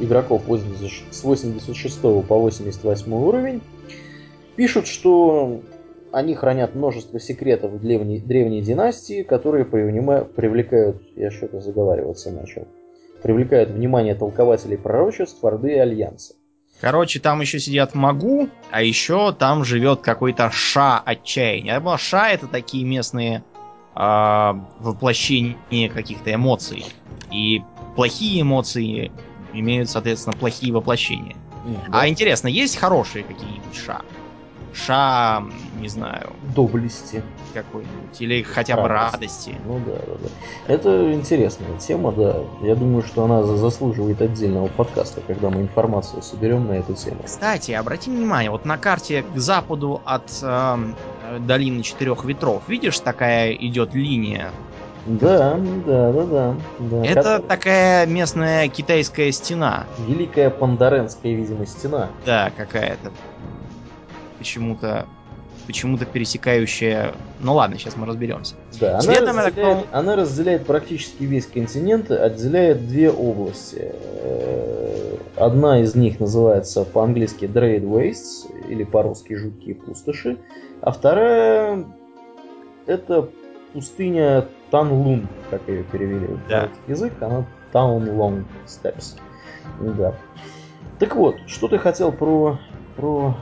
игроков 80 с 86 по 88 уровень. Пишут, что они хранят множество секретов древней, древней династии, которые привлекают, я что-то заговариваться начал, привлекают внимание толкователей пророчеств, Орды и Альянса. Короче, там еще сидят Магу, а еще там живет какой-то Ша отчаяния. Я думал, Ша это такие местные а, воплощения каких-то эмоций. И плохие эмоции имеют, соответственно, плохие воплощения. Да. А интересно, есть хорошие какие-нибудь Ша? Ша, не знаю, Доблести. какой-нибудь. Или хотя бы Радость. радости. Ну да, да, да. Это интересная тема, да. Я думаю, что она за- заслуживает отдельного подкаста, когда мы информацию соберем на эту тему. Кстати, обрати внимание, вот на карте к западу от э, долины четырех ветров, видишь, такая идет линия. Да, да, да, да. да. Это Как- такая местная китайская стена. Великая Пандаренская, видимо, стена. Да, какая-то. Почему-то почему-то пересекающая. Ну ладно, сейчас мы разберемся. Да, она я так разделяет, понял- она разделяет практически весь континент, отделяет две области. Э, Одна из них называется по-английски Dread Wastes, или по-русски Жуткие пустоши, а вторая это пустыня Танлун, как ее перевели в Да. русский язык, она Town Steps. Да. Так вот, что ты хотел про... про...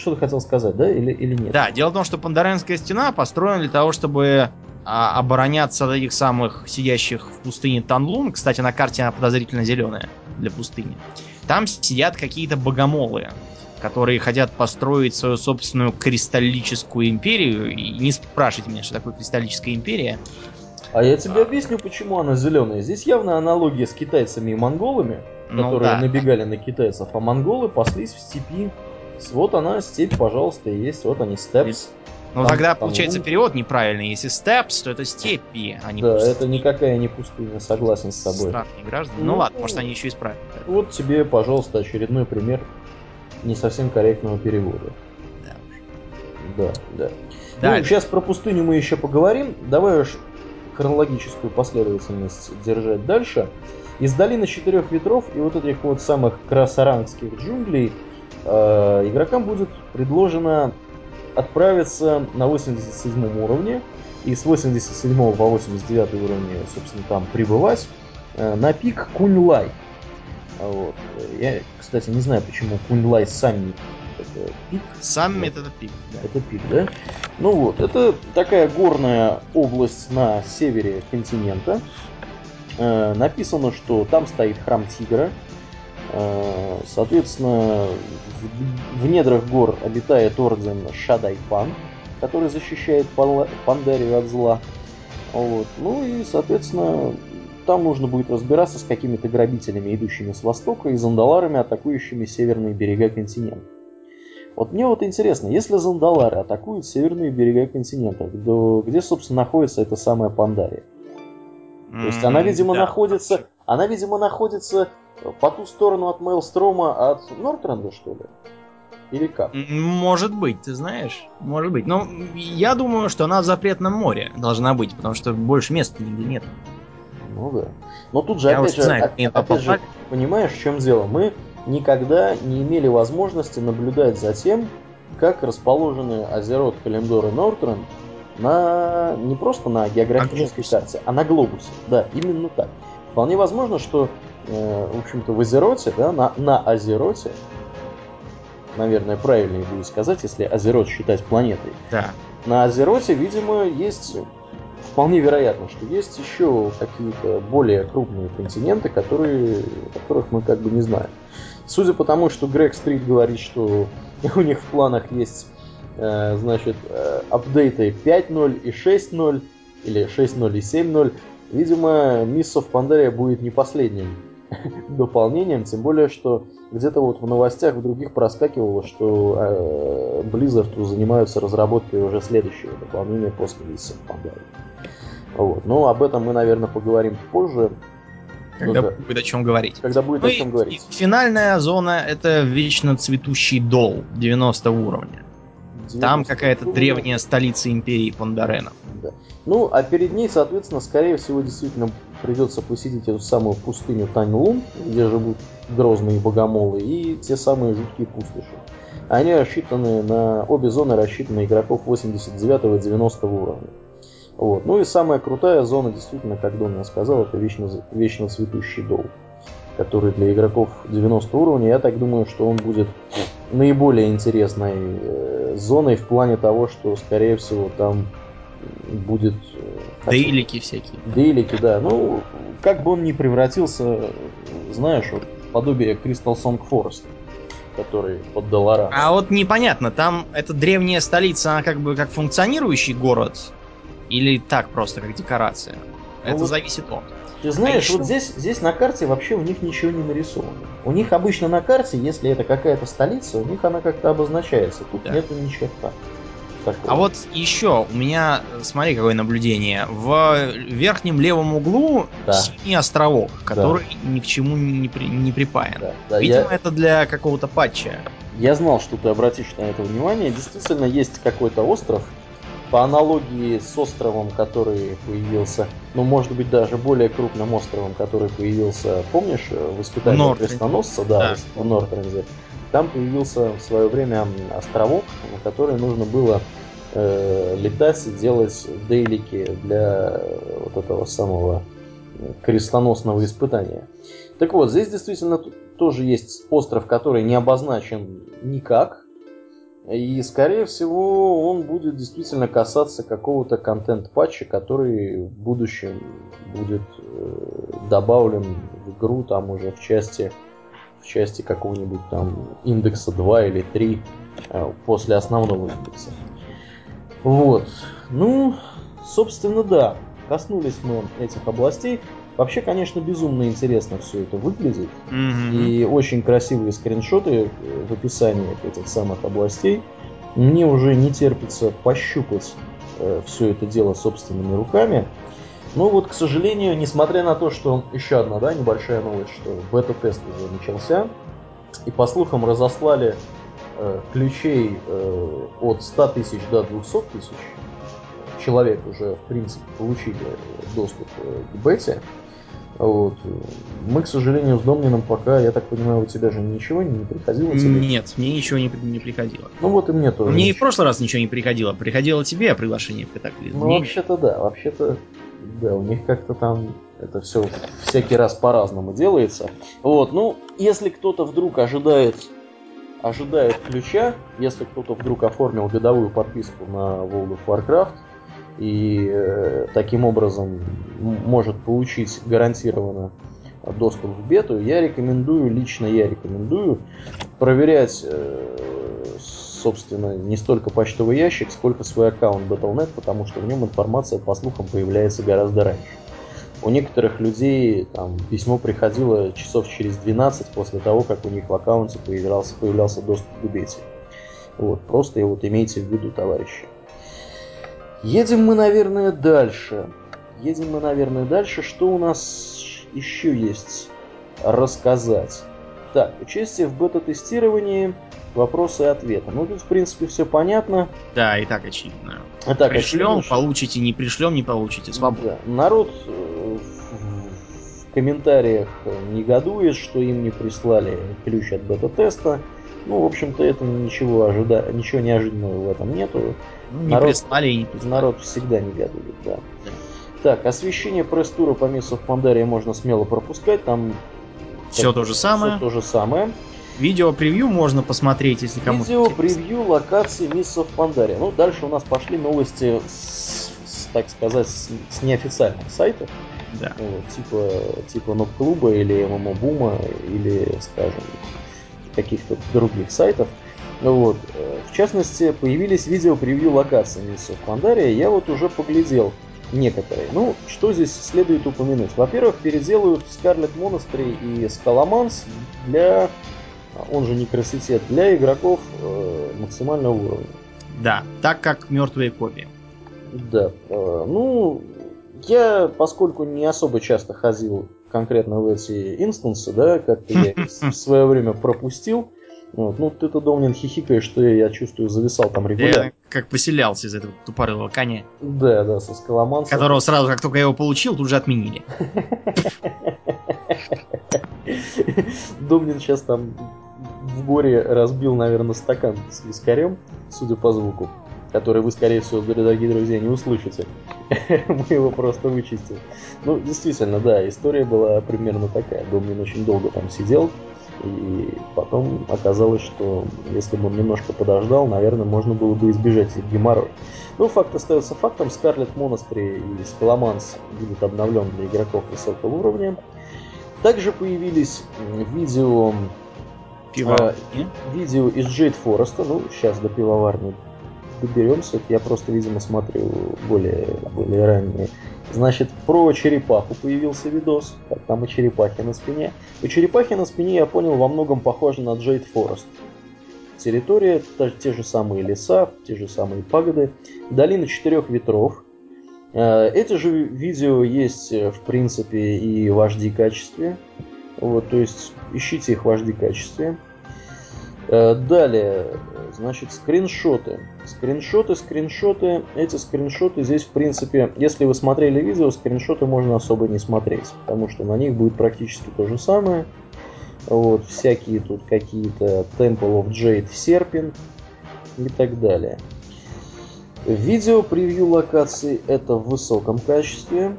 Что ты хотел сказать, да, или, или нет? Да, дело в том, что Пандаренская стена построена для того, чтобы а, обороняться от этих самых сидящих в пустыне Танлун. Кстати, на карте она подозрительно зеленая для пустыни. Там сидят какие-то богомолы, которые хотят построить свою собственную кристаллическую империю. И не спрашивайте меня, что такое кристаллическая империя. А я тебе А. объясню, почему она зеленая. Здесь явно аналогия с китайцами и монголами, Ну которые да. набегали на китайцев, а монголы паслись в степи. Вот она, степь, пожалуйста, и есть. Вот они, степс. Там- тогда там получается луг. перевод неправильный. Если степс, то это степи, а не Да, пустыни. это никакая не пустыня, согласен с тобой. Странные граждане. Ну, Ну ладно, может они еще исправят. Вот тебе, пожалуйста, очередной пример не совсем корректного перевода. Да. Да, да. Ну, Дальше. сейчас про пустыню мы еще поговорим. Давай уж хронологическую последовательность держать дальше. Из долины четырех ветров и вот этих вот самых красарангских джунглей э, игрокам будет предложено отправиться на 87 уровне и с 87 по 89 уровне, собственно, там пребывать э, на пик Куньлай. А Вот. Я, кстати, не знаю, почему Куньлай сами это пик. Сам метод пик. да. Это пик, да? Ну вот, это такая горная область на севере континента. Э, написано, что там стоит храм Тигра. Э, соответственно, в, недрах гор обитает орден Шадайпан, который защищает Пандарию от зла. Вот. Ну и, соответственно, там нужно будет разбираться с какими-то грабителями, идущими с востока, и зандаларами, атакующими северные берега континента. Вот мне вот интересно, если зандалары атакуют северные берега континента, то где, собственно, находится эта самая Пандария? То есть она, видимо, да. находится, она, видимо, находится по ту сторону от Мейлстрома от Нортренда, что ли? Или как? Может быть, ты знаешь. Может быть. Но я думаю, что она в запретном море должна быть, потому что больше места нигде нет. Ну да. Но тут же, Я опять же, знаю, о- как они опять же, понимаешь, в чем дело? Мы никогда не имели возможности наблюдать за тем, как расположены Азерот, Калимдор и Нортренд на не просто на географической глобусе. карте, а на глобусе. Да, именно так. Вполне возможно, что, в общем-то, в Азероте, да, на, на Азероте, наверное, правильнее будет сказать, если Азерот считать планетой, Да. на Азероте, видимо, есть вполне вероятно, что есть еще какие-то более крупные континенты, которые, которых мы как бы не знаем. Судя по тому, что Грег Стрит говорит, что *laughs* у них в планах есть, э, значит, э, апдейты 5.0 и 6.0, или 6.0 и 7.0, видимо, of Pandaria будет не последним *laughs* дополнением, тем более, что где-то вот в новостях в других проскакивало, что э, Blizzard занимаются разработкой уже следующего дополнения после Пандари. Вот. Но об этом мы, наверное, поговорим позже. Когда Тоже, будет о чем говорить. Когда будет ну о чем говорить. Финальная зона это вечно цветущий дол 90 уровня. 90 Там какая-то древняя столица империи Пандаренов. Да. Ну, а перед ней, соответственно, скорее всего, действительно придется посетить эту самую пустыню Таньлун, где живут грозные богомолы, и те самые жуткие пустоши. Они рассчитаны на... Обе зоны рассчитаны игроков 89-90 уровня. Вот. Ну и самая крутая зона, действительно, как Домнин сказал, это вечно, вечно цветущий дол, который для игроков 90 уровня, я так думаю, что он будет наиболее интересной э, зоной в плане того, что, скорее всего, там будет... Дейлики всякие. Дейлики, да. Ну, как бы он ни превратился, знаешь, вот, подобие Crystal Song Forest который под Доллара. А вот непонятно, там эта древняя столица, она как бы как функционирующий город или так просто как декорация? Ну, Это вот зависит от. Ты знаешь, а вот здесь, здесь на карте вообще у них ничего не нарисовано. У них обычно на карте, если это какая-то столица, у них она как-то обозначается. Тут да. нету ничего так. Такого. А вот еще у меня, смотри, какое наблюдение. В верхнем левом углу да. синий островок, который да. ни к чему не, при, не припаян. Да, да, Видимо, я... это для какого-то патча. Я знал, что ты обратишь на это внимание. Действительно, есть какой-то остров, по аналогии с островом, который появился, ну, может быть, даже более крупным островом, который появился, помнишь, в испытании крестоносца, да, да, в Нортрензе. Там появился в свое время островок, на который нужно было э, летать и делать дейлики для вот этого самого крестоносного испытания. Так вот, здесь действительно тоже есть остров, который не обозначен никак. И, скорее всего, он будет действительно касаться какого-то контент-патча, который в будущем будет э, добавлен в игру там уже в части в части какого-нибудь там индекса 2 или 3 э, после основного индекса. Вот. Ну, собственно, да. Коснулись мы этих областей. Вообще, конечно, безумно интересно все это выглядит. Mm-hmm. И очень красивые скриншоты э, в описании этих самых областей. Мне уже не терпится пощупать э, все это дело собственными руками. Ну вот, к сожалению, несмотря на то, что еще одна, да, небольшая новость, что бета-тест уже начался, и по слухам разослали э, ключей э, от 100 тысяч до 200 тысяч, человек уже, в принципе, получили доступ э, к бете, вот. Мы, к сожалению, с Домнином пока, я так понимаю, у тебя же ничего не приходило тебе? Нет, мне ничего не, не приходило. Ну вот и мне тоже. Мне и в прошлый раз ничего не приходило. Приходило тебе приглашение в катаклизм. Ну, вообще-то да, вообще-то да, у них как-то там это все всякий раз по-разному делается. Вот, ну, если кто-то вдруг ожидает ожидает ключа, если кто-то вдруг оформил годовую подписку на World of Warcraft и э, таким образом может получить гарантированно доступ в бету, я рекомендую, лично я рекомендую проверять э, собственно, не столько почтовый ящик, сколько свой аккаунт Battle.net, потому что в нем информация, по слухам, появляется гораздо раньше. У некоторых людей там письмо приходило часов через 12 после того, как у них в аккаунте появлялся, появлялся доступ к бете. Вот, просто вот имейте в виду, товарищи. Едем мы, наверное, дальше. Едем мы, наверное, дальше. Что у нас еще есть рассказать? Так, участие в бета-тестировании – вопросы и ответы. Ну, тут, в принципе, все понятно. Да, и так очевидно. И так пришлем, очевидно, получите, не пришлем, не получите. Свобода. Да. Народ э, в комментариях негодует, что им не прислали ключ от бета-теста. Ну, в общем-то, это ничего, ожида... ничего неожиданного в этом нету. Ну, не народ... прислали и не прислали. Народ всегда негодует, да. да. Так, освещение пресс-тура по в Пандаре можно смело пропускать, там все то же самое. Все то же самое. Видео-превью можно посмотреть, если кому-то Видео-превью локации Мисс of Pandaria. Ну, дальше у нас пошли новости, с, с, так сказать, с, с неофициальных сайтов. Да. Вот, типа, типа Нот-клуба или ММО Бума, или, скажем, каких-то других сайтов. Вот. В частности, появились видео-превью локации Мисс of Pandaria. Я вот уже поглядел некоторые. Ну, что здесь следует упомянуть? Во-первых, переделают Scarlet Monastery и Scalamance для, он же некроситет, для игроков э, максимального уровня. Да, так как мертвые копии. Да, э, ну, я, поскольку не особо часто ходил конкретно в эти инстансы, да, как-то я *laughs* в свое время пропустил, вот. Ну, ты-то, Домнин, хихикаешь, что я, я чувствую, зависал там регулярно. Я как поселялся из этого тупорылого коня. Да, да, со скаломанцем. Которого сразу, как только я его получил, тут же отменили. *laughs* Домнин сейчас там в горе разбил, наверное, стакан с вискарем, судя по звуку, который вы, скорее всего, дорогие друзья, не услышите. *laughs* Мы его просто вычистим. Ну, действительно, да, история была примерно такая. Домнин очень долго там сидел, и потом оказалось, что если бы он немножко подождал, наверное, можно было бы избежать этих геморрой. Ну, факт остается фактом. Scarlet Monastery и Scalomance будет обновлен для игроков высокого уровня. Также появились видео Пивоварни. Э, видео из Jade Forest. Ну, сейчас до пивоварни доберемся. Я просто, видимо, смотрю более, более ранние Значит, про черепаху появился видос, как там и черепахи на спине. У черепахи на спине, я понял, во многом похоже на Джейд Форест. Территория, та, те же самые леса, те же самые пагоды, долина четырех ветров. Э, эти же видео есть, э, в принципе, и в HD качестве. Вот, то есть ищите их в HD качестве. Э, далее, значит, скриншоты. Скриншоты, скриншоты. Эти скриншоты здесь, в принципе, если вы смотрели видео, скриншоты можно особо не смотреть, потому что на них будет практически то же самое. Вот, всякие тут какие-то Temple of Jade Serpent и так далее. Видео превью локаций это в высоком качестве,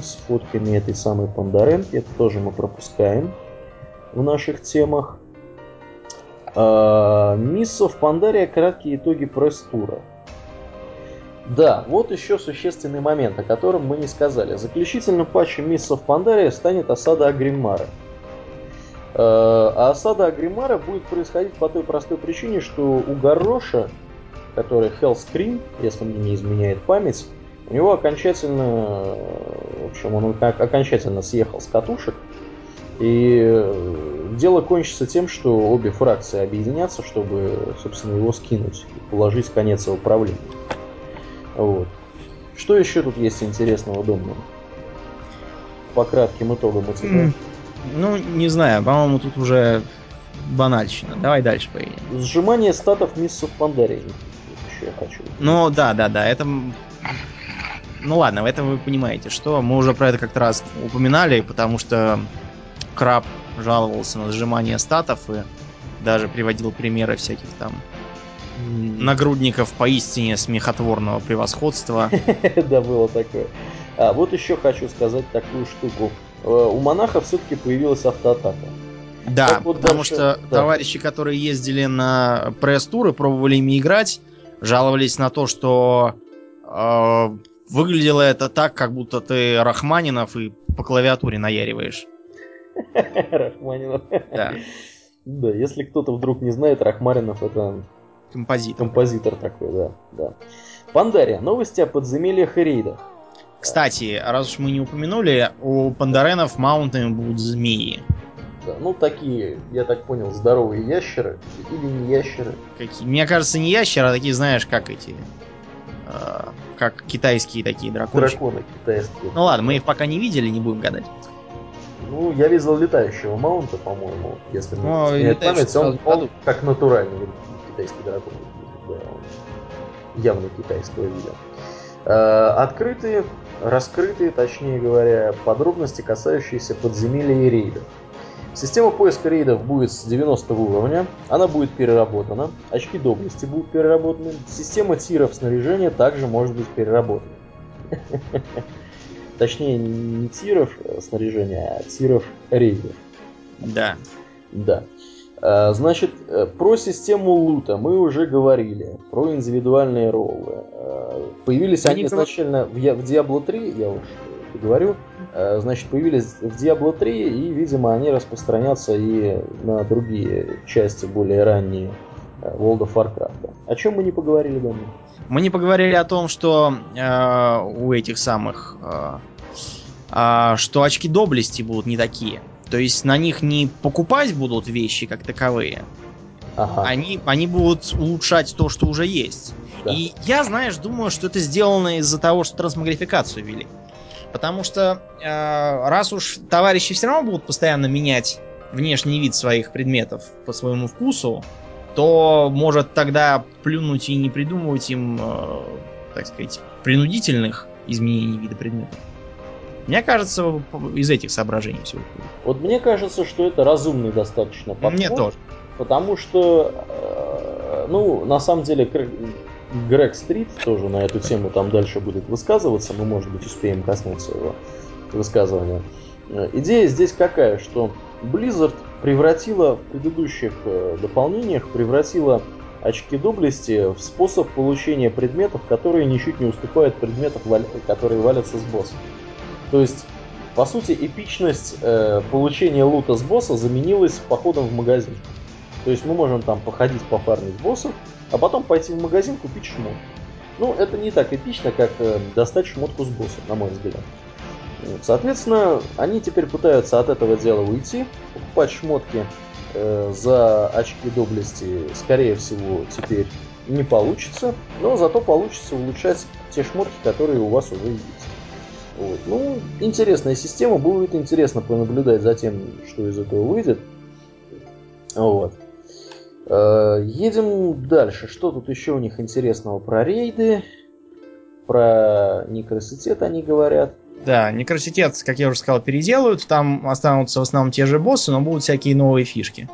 с фотками этой самой Пандаренки, это тоже мы пропускаем в наших темах. А, Мисс в Пандария краткие итоги пресс-тура. Да, вот еще существенный момент, о котором мы не сказали. Заключительным патчем Мисс в Пандария станет осада Агримара. А, а осада Агримара будет происходить по той простой причине, что у Гарроша, который Hellscream, если мне не изменяет память, у него окончательно, в общем, он окончательно съехал с катушек, и э, дело кончится тем, что обе фракции объединятся, чтобы, собственно, его скинуть и положить конец управления. Вот. Что еще тут есть интересного, думаю? По кратким итогам тебя. Mm. Ну, не знаю, по-моему, тут уже банальщина. Давай дальше поедем. Сжимание статов миссов Пандарии. Еще я хочу. Ну, да, да, да. Это ну ладно, в этом вы понимаете, что мы уже про это как-то раз упоминали, потому что Краб жаловался на сжимание статов и даже приводил примеры всяких там нагрудников поистине смехотворного превосходства. *laughs* Да, было такое. А вот еще хочу сказать такую штуку. Э, у монахов все-таки появилась автоатака. Да, вот потому дальше... что да. товарищи, которые ездили на пресс-туры, пробовали ими играть, жаловались на то, что э, выглядело это так, как будто ты Рахманинов и по клавиатуре наяриваешь. *laughs* Рахманинов. Да. Да, если кто-то вдруг не знает, Рахмаринов это... Композитор. Композитор такой, да. да. Пандария. Новости о подземельях и рейдах. Кстати, раз уж мы не упомянули, у пандаренов маунтами будут змеи. Да, ну такие, я так понял, здоровые ящеры или не ящеры. Какие? Мне кажется, не ящеры, а такие, знаешь, как эти. Э, как китайские такие драконы. Драконы китайские. Ну ладно, мы их пока не видели, не будем гадать. Ну, я видел летающего маунта, по-моему, если ну, не память, он, он как натуральный китайский дракон да, он явно китайского вида. Э, открытые, раскрытые, точнее говоря, подробности, касающиеся подземелья и рейдов. Система поиска рейдов будет с 90 уровня, она будет переработана, очки доблести будут переработаны, система тиров снаряжения также может быть переработана. Точнее, не тиров снаряжения, а тиров рейдов. Да. Да. А, значит, э, про систему лута мы уже говорили, про индивидуальные роллы. А, появились они, изначально в, Diablo 3, я уж говорю, значит, появились в Diablo 3, и, видимо, они распространятся и на другие части более ранние World of Warcraft. О чем мы не поговорили давно? Мы не поговорили о том, что э, у этих самых... Э, э, что очки доблести будут не такие. То есть на них не покупать будут вещи как таковые, ага. они, они будут улучшать то, что уже есть. Да. И я, знаешь, думаю, что это сделано из-за того, что трансмагрификацию вели. Потому что э, раз уж товарищи все равно будут постоянно менять внешний вид своих предметов по своему вкусу, то может тогда плюнуть и не придумывать им, э, так сказать, принудительных изменений вида предметов. Мне кажется, из этих соображений все. Вот мне кажется, что это разумный достаточно подход. Мне тоже. Потому что, э, ну, на самом деле, Грег Стрит тоже на эту тему там дальше будет высказываться. Мы, может быть, успеем коснуться его высказывания. Э, идея здесь какая, что Blizzard превратила в предыдущих э, дополнениях, превратила очки доблести в способ получения предметов, которые ничуть не уступают предметам, которые валятся с босса. То есть, по сути, эпичность э, получения лута с босса заменилась походом в магазин. То есть мы можем там походить, пофармить боссов, а потом пойти в магазин купить шмот. Ну, это не так эпично, как э, достать шмотку с босса, на мой взгляд. Соответственно, они теперь пытаются от этого дела уйти, покупать шмотки э, за очки доблести, скорее всего, теперь не получится, но зато получится улучшать те шмотки, которые у вас уже есть. Вот. Ну, интересная система, будет интересно понаблюдать за тем, что из этого выйдет. Вот. Э, едем дальше. Что тут еще у них интересного про рейды? Про некроситет они говорят. Да, некроситет, как я уже сказал, переделают. Там останутся в основном те же боссы, но будут всякие новые фишки.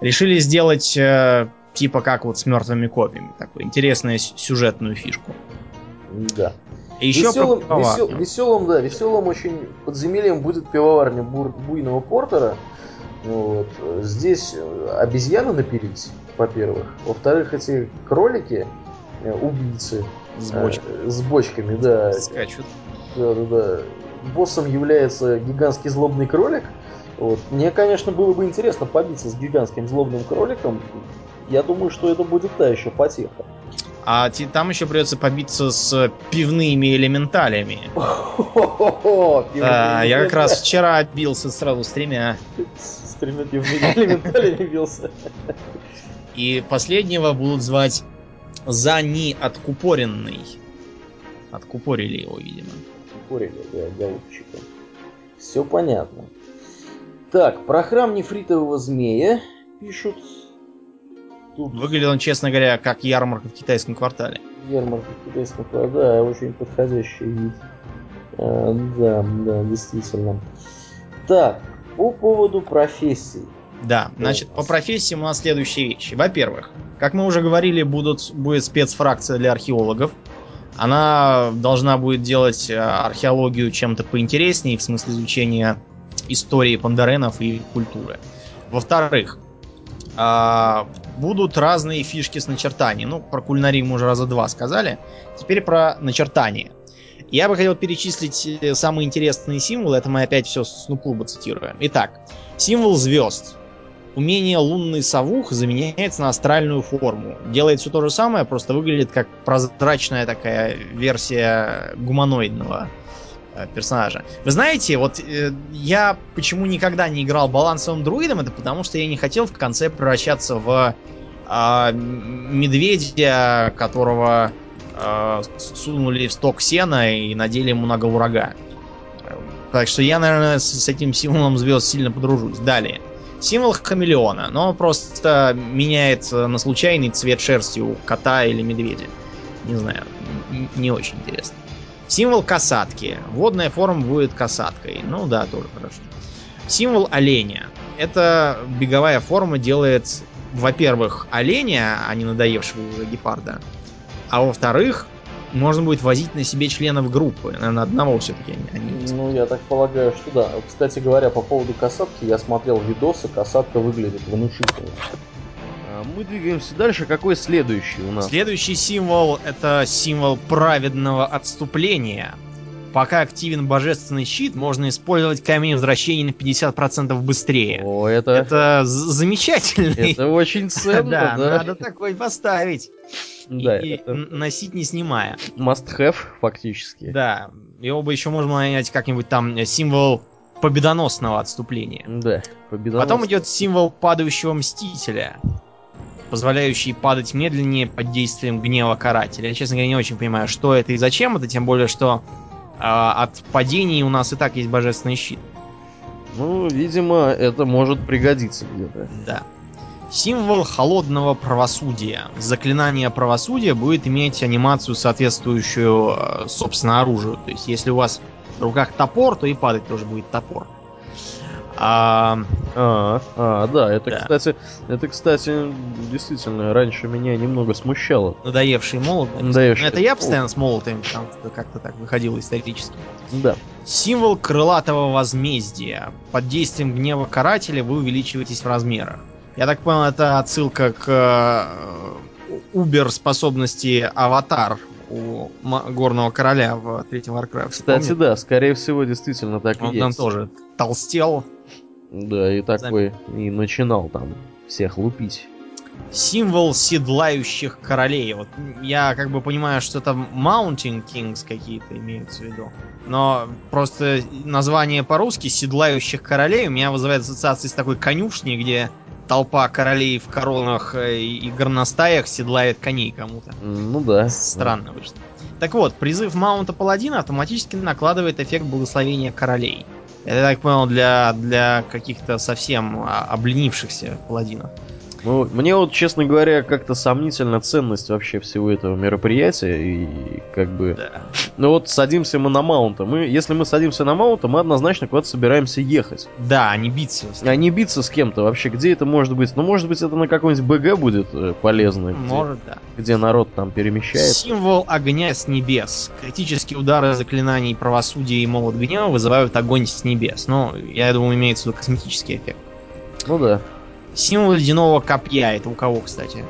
Решили сделать э, типа как вот с мертвыми копиями. Такую интересную сюжетную фишку. Да. И еще веселым, про весел, веселым, да, веселым очень подземельем будет пивоварня Бур, Буйного Портера. Вот. Здесь обезьяны напились, во-первых. Во-вторых, эти кролики, э, убийцы. С бочками. Э, с бочками, да. Скачут. Да, да, да. Боссом является гигантский злобный кролик. Вот. Мне, конечно, было бы интересно побиться с гигантским злобным кроликом. Я думаю, что это будет та еще потеха. А там еще придется побиться с пивными элементалями. Да, я как раз вчера бился сразу с тремя. С тремя пивными элементалями бился. И последнего будут звать Зани Откупоренный. Откупорили его, видимо. Откупорили, да, голубчика. Все понятно. Так, про храм нефритового змея пишут Тут... Выглядел он, честно говоря, как ярмарка в китайском квартале. Ярмарка в китайском квартале, да, очень подходящий вид. А, да, да, действительно. Так, по поводу профессий. Да, значит, по профессиям у нас следующие вещи. Во-первых, как мы уже говорили, будут, будет спецфракция для археологов. Она должна будет делать э, археологию чем-то поинтереснее, в смысле изучения истории пандаренов и культуры. Во-вторых, а, будут разные фишки с начертанием. Ну, про кулинарию мы уже раза два сказали. Теперь про начертание. Я бы хотел перечислить э, самые интересные символы. Это мы опять все с Нуклуба цитируем. Итак, символ звезд. Умение лунный совух заменяется на астральную форму. Делает все то же самое, просто выглядит как прозрачная такая версия гуманоидного персонажа. Вы знаете, вот э, я почему никогда не играл балансовым друидом, это потому что я не хотел в конце превращаться в э, медведя, которого э, сунули в сток сена и надели ему на голову рога. Так что я, наверное, с, с этим символом звезд сильно подружусь. Далее. Символ хамелеона, но просто меняет на случайный цвет шерсти у кота или медведя. Не знаю, не очень интересно. Символ касатки. Водная форма будет касаткой. Ну да, тоже хорошо. Символ оленя. Это беговая форма делает, во-первых, оленя, а не надоевшего уже гепарда. А во-вторых, можно будет возить на себе членов группы. Наверное, одного все-таки они. Ну, я так полагаю, что да. Кстати говоря, по поводу касатки, я смотрел видосы, касатка выглядит внушительно. Мы двигаемся дальше. Какой следующий у нас? Следующий символ это символ праведного отступления. пока активен божественный щит, можно использовать камень возвращения на 50% быстрее. О, это, Это замечательно. это очень *laughs* ценно, Да, надо такой поставить. И- Да, и это носить не снимая. must have, фактически. Да. Его бы еще можно нанять как-нибудь там э, символ победоносного отступления. Да, победоносный. Потом идет символ падающего мстителя, позволяющий падать медленнее под действием гнева карателя. Я, честно говоря, не очень понимаю, что это и зачем это, тем более, что а, от падений у нас и так есть божественный щит. Ну, видимо, это может пригодиться где-то. Да. Символ холодного правосудия. Заклинание правосудия будет иметь анимацию, соответствующую, э, собственно, оружию. То есть, если у вас в руках топор, то и падать тоже будет топор. А, А, а, да, это, Да. кстати, это, кстати, действительно, раньше меня немного смущало. надоевший молот. Надоевший это я постоянно с молотами, что как-то так выходило исторически. Да. Символ крылатого возмездия. Под действием гнева карателя вы увеличиваетесь в размерах. Я так понял, это отсылка к э, убер способности аватар у горного короля в третьем Warcraft. Кстати, Помните? да, скорее всего, действительно так и Он есть. там тоже толстел. Да, и такой, и начинал там всех лупить. Символ седлающих королей. Вот я как бы понимаю, что это Mountain Kings какие-то имеются в виду. Но просто название по-русски седлающих королей у меня вызывает ассоциации с такой конюшней, где толпа королей в коронах и горностаях седлает коней кому-то. Ну да. Странно вышло. Так вот, призыв Маунта Паладина автоматически накладывает эффект благословения королей. Это, я так понял, для, для каких-то совсем а, обленившихся паладинов. Ну, мне вот, честно говоря, как-то сомнительна ценность вообще всего этого мероприятия. И как бы... Да. Ну вот садимся мы на маунта. Мы, если мы садимся на маунта, мы однозначно куда-то собираемся ехать. Да, а не биться. А не биться с кем-то вообще. Где это может быть? Ну, может быть, это на какой-нибудь БГ будет э, полезно. где- Может, да. Где народ там перемещается. Символ огня с небес. Критические удары заклинаний правосудия и молот гнева вызывают огонь с небес. Ну, я думаю, имеется в виду косметический эффект. Ну да. Символ ледяного копья. Это у кого, кстати?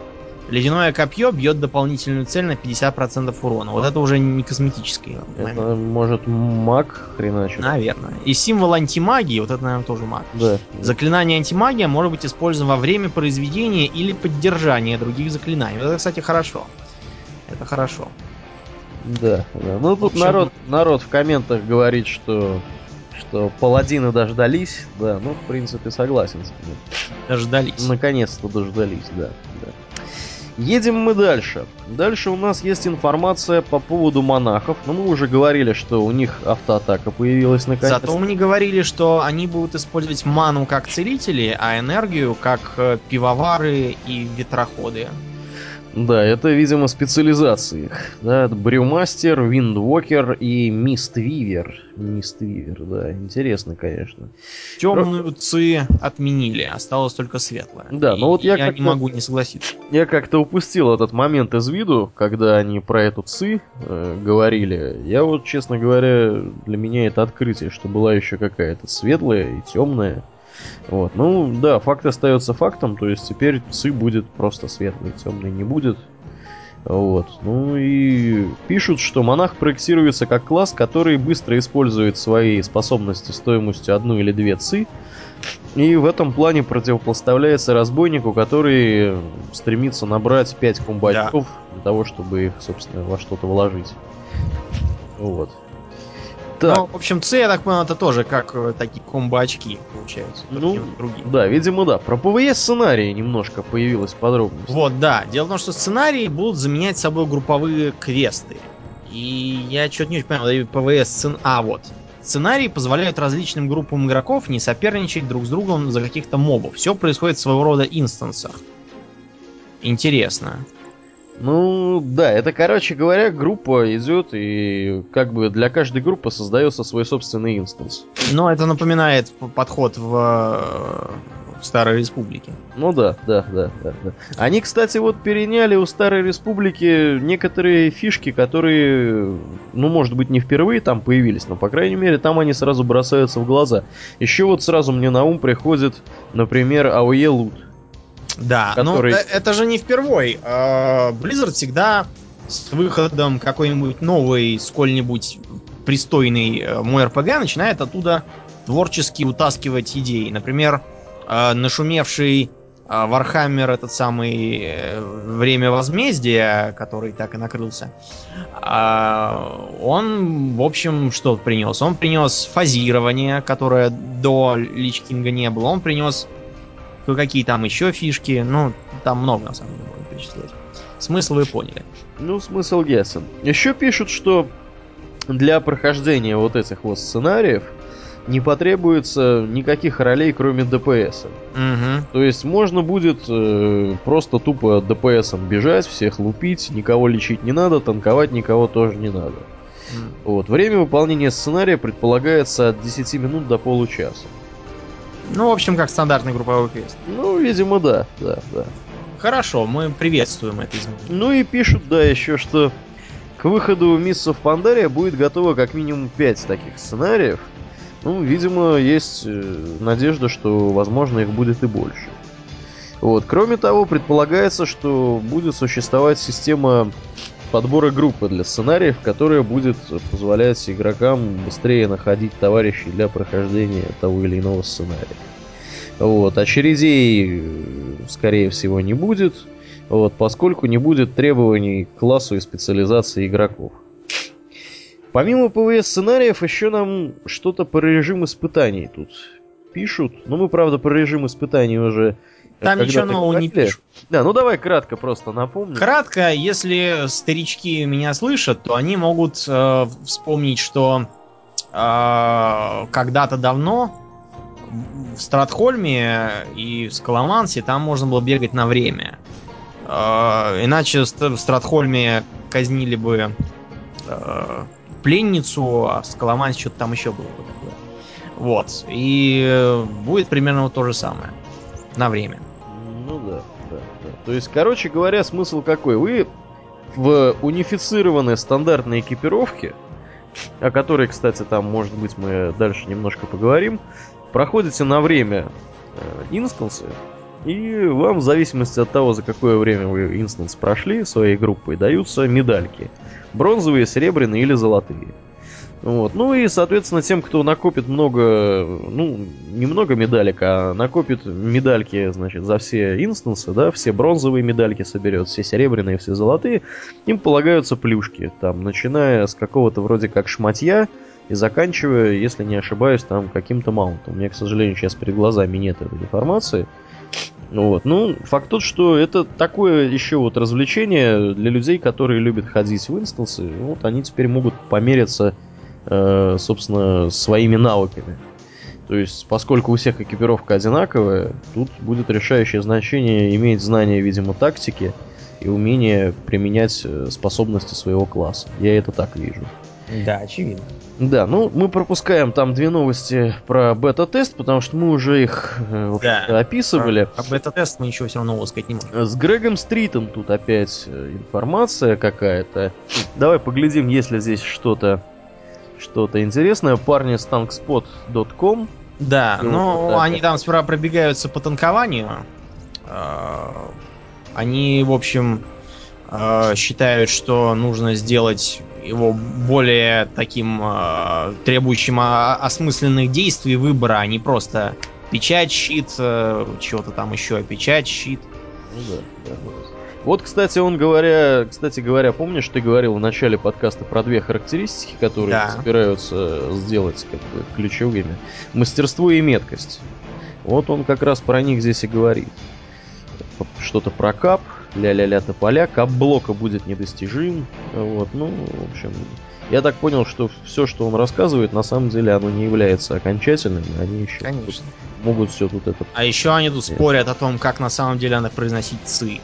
Ледяное копье бьет дополнительную цель на 50% урона. Вот это уже не косметический момент. Это может маг хреначит. Наверное. И символ антимагии, вот это, наверное, тоже маг. Да. Заклинание антимагия может быть использовано во время произведения или поддержания других заклинаний. Вот Это, кстати, хорошо. Это хорошо. Да, да. Ну тут общем- народ, народ в комментах говорит, что что паладины дождались, да, ну, в принципе, согласен с ним. Дождались. Наконец-то дождались, да, да. Едем мы дальше. Дальше у нас есть информация по поводу монахов. Ну, мы уже говорили, что у них автоатака появилась наконец. Зато мне говорили, что они будут использовать ману как целители, а энергию как э, пивовары и ветроходы. Да, это, видимо, специализации. Да, Брюмастер, Виндвокер и Миствивер. Миствивер, да, интересно, конечно. Темную ци отменили, осталось только светлое. Да, И ну вот я я не могу не согласиться. Я как-то упустил этот момент из виду, когда они про эту ЦИ э, говорили. Я вот, честно говоря, для меня это открытие, что была еще какая-то светлая и темная. Вот, ну да, факт остается фактом, то есть теперь ЦИ будет просто светлый, темный не будет. Вот, ну и пишут, что монах проектируется как класс, который быстро использует свои способности стоимостью одну или две ЦИ, и в этом плане противопоставляется разбойнику, который стремится набрать 5 комбатиков для того, чтобы их, собственно, во что-то вложить. Вот. Так, Ну, в общем, ци, я так понял, это тоже как э, такие комбо-очки получаются. только Ну, другие. да, видимо, да. Про PvE сценарии немножко появилась подробность. Вот, да. Дело в том, что сценарии будут заменять собой групповые квесты. И я что-то не очень понял, PvE сцен... А, вот. Сценарии позволяют различным группам игроков не соперничать друг с другом за каких-то мобов. Все происходит в своего рода инстансах. Интересно. Ну, да, это, короче говоря, группа идет, и как бы для каждой группы создается свой собственный инстанс. Но это напоминает подход в, э, в Старой Республике. Ну да, да, да, да, да. Они, кстати, вот переняли у Старой Республики некоторые фишки, которые, ну, может быть, не впервые там появились, но, по крайней мере, там они сразу бросаются в глаза. Еще вот сразу мне на ум приходит, например, AOE Loot. Да, Который- ну э- это же не впервой. Э, Blizzard всегда с выходом какой-нибудь новой, сколь-нибудь пристойный э, MMORPG начинает оттуда творчески утаскивать идеи. Например, э, нашумевший Warhammer, этот самый Время возмездия, который так и накрылся, он, в общем, что принес? Он принес фазирование, которое до Лич Кинга не было. Он принес какие там еще фишки. Ну, там много, на самом деле, можно перечислять. Смысл вы поняли. Ну, смысл ясен. Еще пишут, что для прохождения вот этих вот сценариев не потребуется никаких ролей, кроме ДПС. Угу. То есть можно будет э, просто тупо ДПСом бежать, всех лупить, никого лечить не надо, танковать никого тоже не надо. Mm. Вот. Время выполнения сценария предполагается от 10 минут до получаса. Ну, в общем, как стандартный групповой квест. Ну, видимо, да, да, да. Хорошо, мы приветствуем это изменение. Ну и пишут, да, еще, что к выходу Мисс в Пандария будет готово как минимум 5 таких сценариев. Ну, видимо, есть э, надежда, что, возможно, их будет и больше. Вот. Кроме того, предполагается, что будет существовать система подбора группы для сценариев, которая будет позволять игрокам быстрее находить товарищей для прохождения того или иного сценария. Вот. Очередей, э, скорее всего, не будет, вот, поскольку не будет требований к классу и специализации игроков. Помимо ПВС сценариев, еще нам что-то по режим испытаний тут пишут. Ну, мы, правда, про режим испытаний уже там ничего нового не пишут. Да, ну давай кратко просто напомню. Кратко, если старички меня слышат, то они могут э, вспомнить, что э, когда-то давно в Стратхольме и в Скаламансе там можно было бегать на время. Э, иначе в Стратхольме казнили бы э, пленницу, а в Скаламансе что-то там еще было бы такое. Вот. И будет примерно вот то же самое. На время. То есть, короче говоря, смысл какой? Вы в унифицированной стандартной экипировке, о которой, кстати, там, может быть, мы дальше немножко поговорим, проходите на время э, инстансы, и вам в зависимости от того, за какое время вы инстанс прошли своей группой, даются медальки. Бронзовые, серебряные или золотые. Вот. Ну и, соответственно, тем, кто накопит много, ну, не много медалек, а накопит медальки, значит, за все инстансы, да, все бронзовые медальки соберет, все серебряные, все золотые, им полагаются плюшки, там, начиная с какого-то вроде как шматья, и заканчивая, если не ошибаюсь, там каким-то маунтом. У меня, к сожалению, сейчас перед глазами нет этой информации. Вот. Ну, факт тот, что это такое еще вот развлечение для людей, которые любят ходить в инстансы. Вот они теперь могут помериться собственно, своими навыками. То есть, поскольку у всех экипировка одинаковая, тут будет решающее значение иметь знания, видимо, тактики и умение применять э, способности своего класса. Я это так вижу. Да, очевидно. Да, ну мы пропускаем там две новости про бета-тест, потому что мы уже их э, да. описывали. А бета-тест мы ничего все равно сказать не можем. С Грегом Стритом тут опять э, информация какая-то. Давай поглядим, есть ли здесь что-то что-то интересное. Парни с tankspot.com. Да, ну вот они там сперва пробегаются по танкованию. А, они, в общем, а, считают, что нужно сделать его более таким а, требующим осмысленных действий выбора, а не просто печать, щит, чего-то там еще, печать, щит. Ну да, да. Вот, кстати, он говоря, кстати говоря, помнишь, ты говорил в начале подкаста про две характеристики, которые да. собираются сделать как бы ключевыми. Мастерство и меткость. Вот он как раз про них здесь и говорит. Что-то про кап, ля-ля-ля тополя, кап блока будет недостижим. Вот, ну, в общем, я так понял, что все, что он рассказывает, на самом деле оно не является окончательным. Они еще Конечно. могут все тут это. А еще они тут спорят о том, как на самом деле надо произносить ци.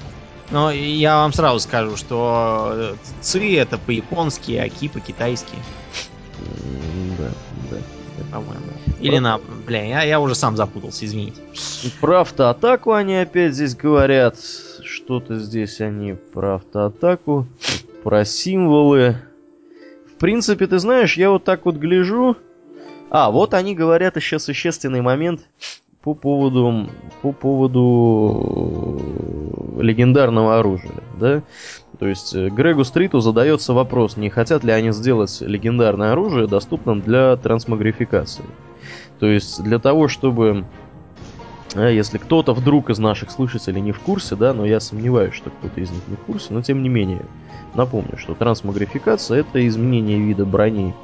Но я вам сразу скажу, что э, ци это по-японски, а ки по-китайски. Да, да. По-моему. Или на... Бля, я, я уже сам запутался, извините. Про автоатаку они опять здесь говорят. Что-то здесь они про автоатаку, про символы. В принципе, ты знаешь, я вот так вот гляжу. А, вот они говорят еще существенный момент по поводу, по поводу легендарного оружия, да. То есть э, Грегу Стриту задается вопрос, не хотят ли они сделать легендарное оружие доступным для трансмагрификации. То есть для того, чтобы а если кто-то вдруг из наших слушателей не в курсе, да, но я сомневаюсь, что кто-то из них не в курсе, но тем не менее, напомню, что трансмагрификация это изменение вида брони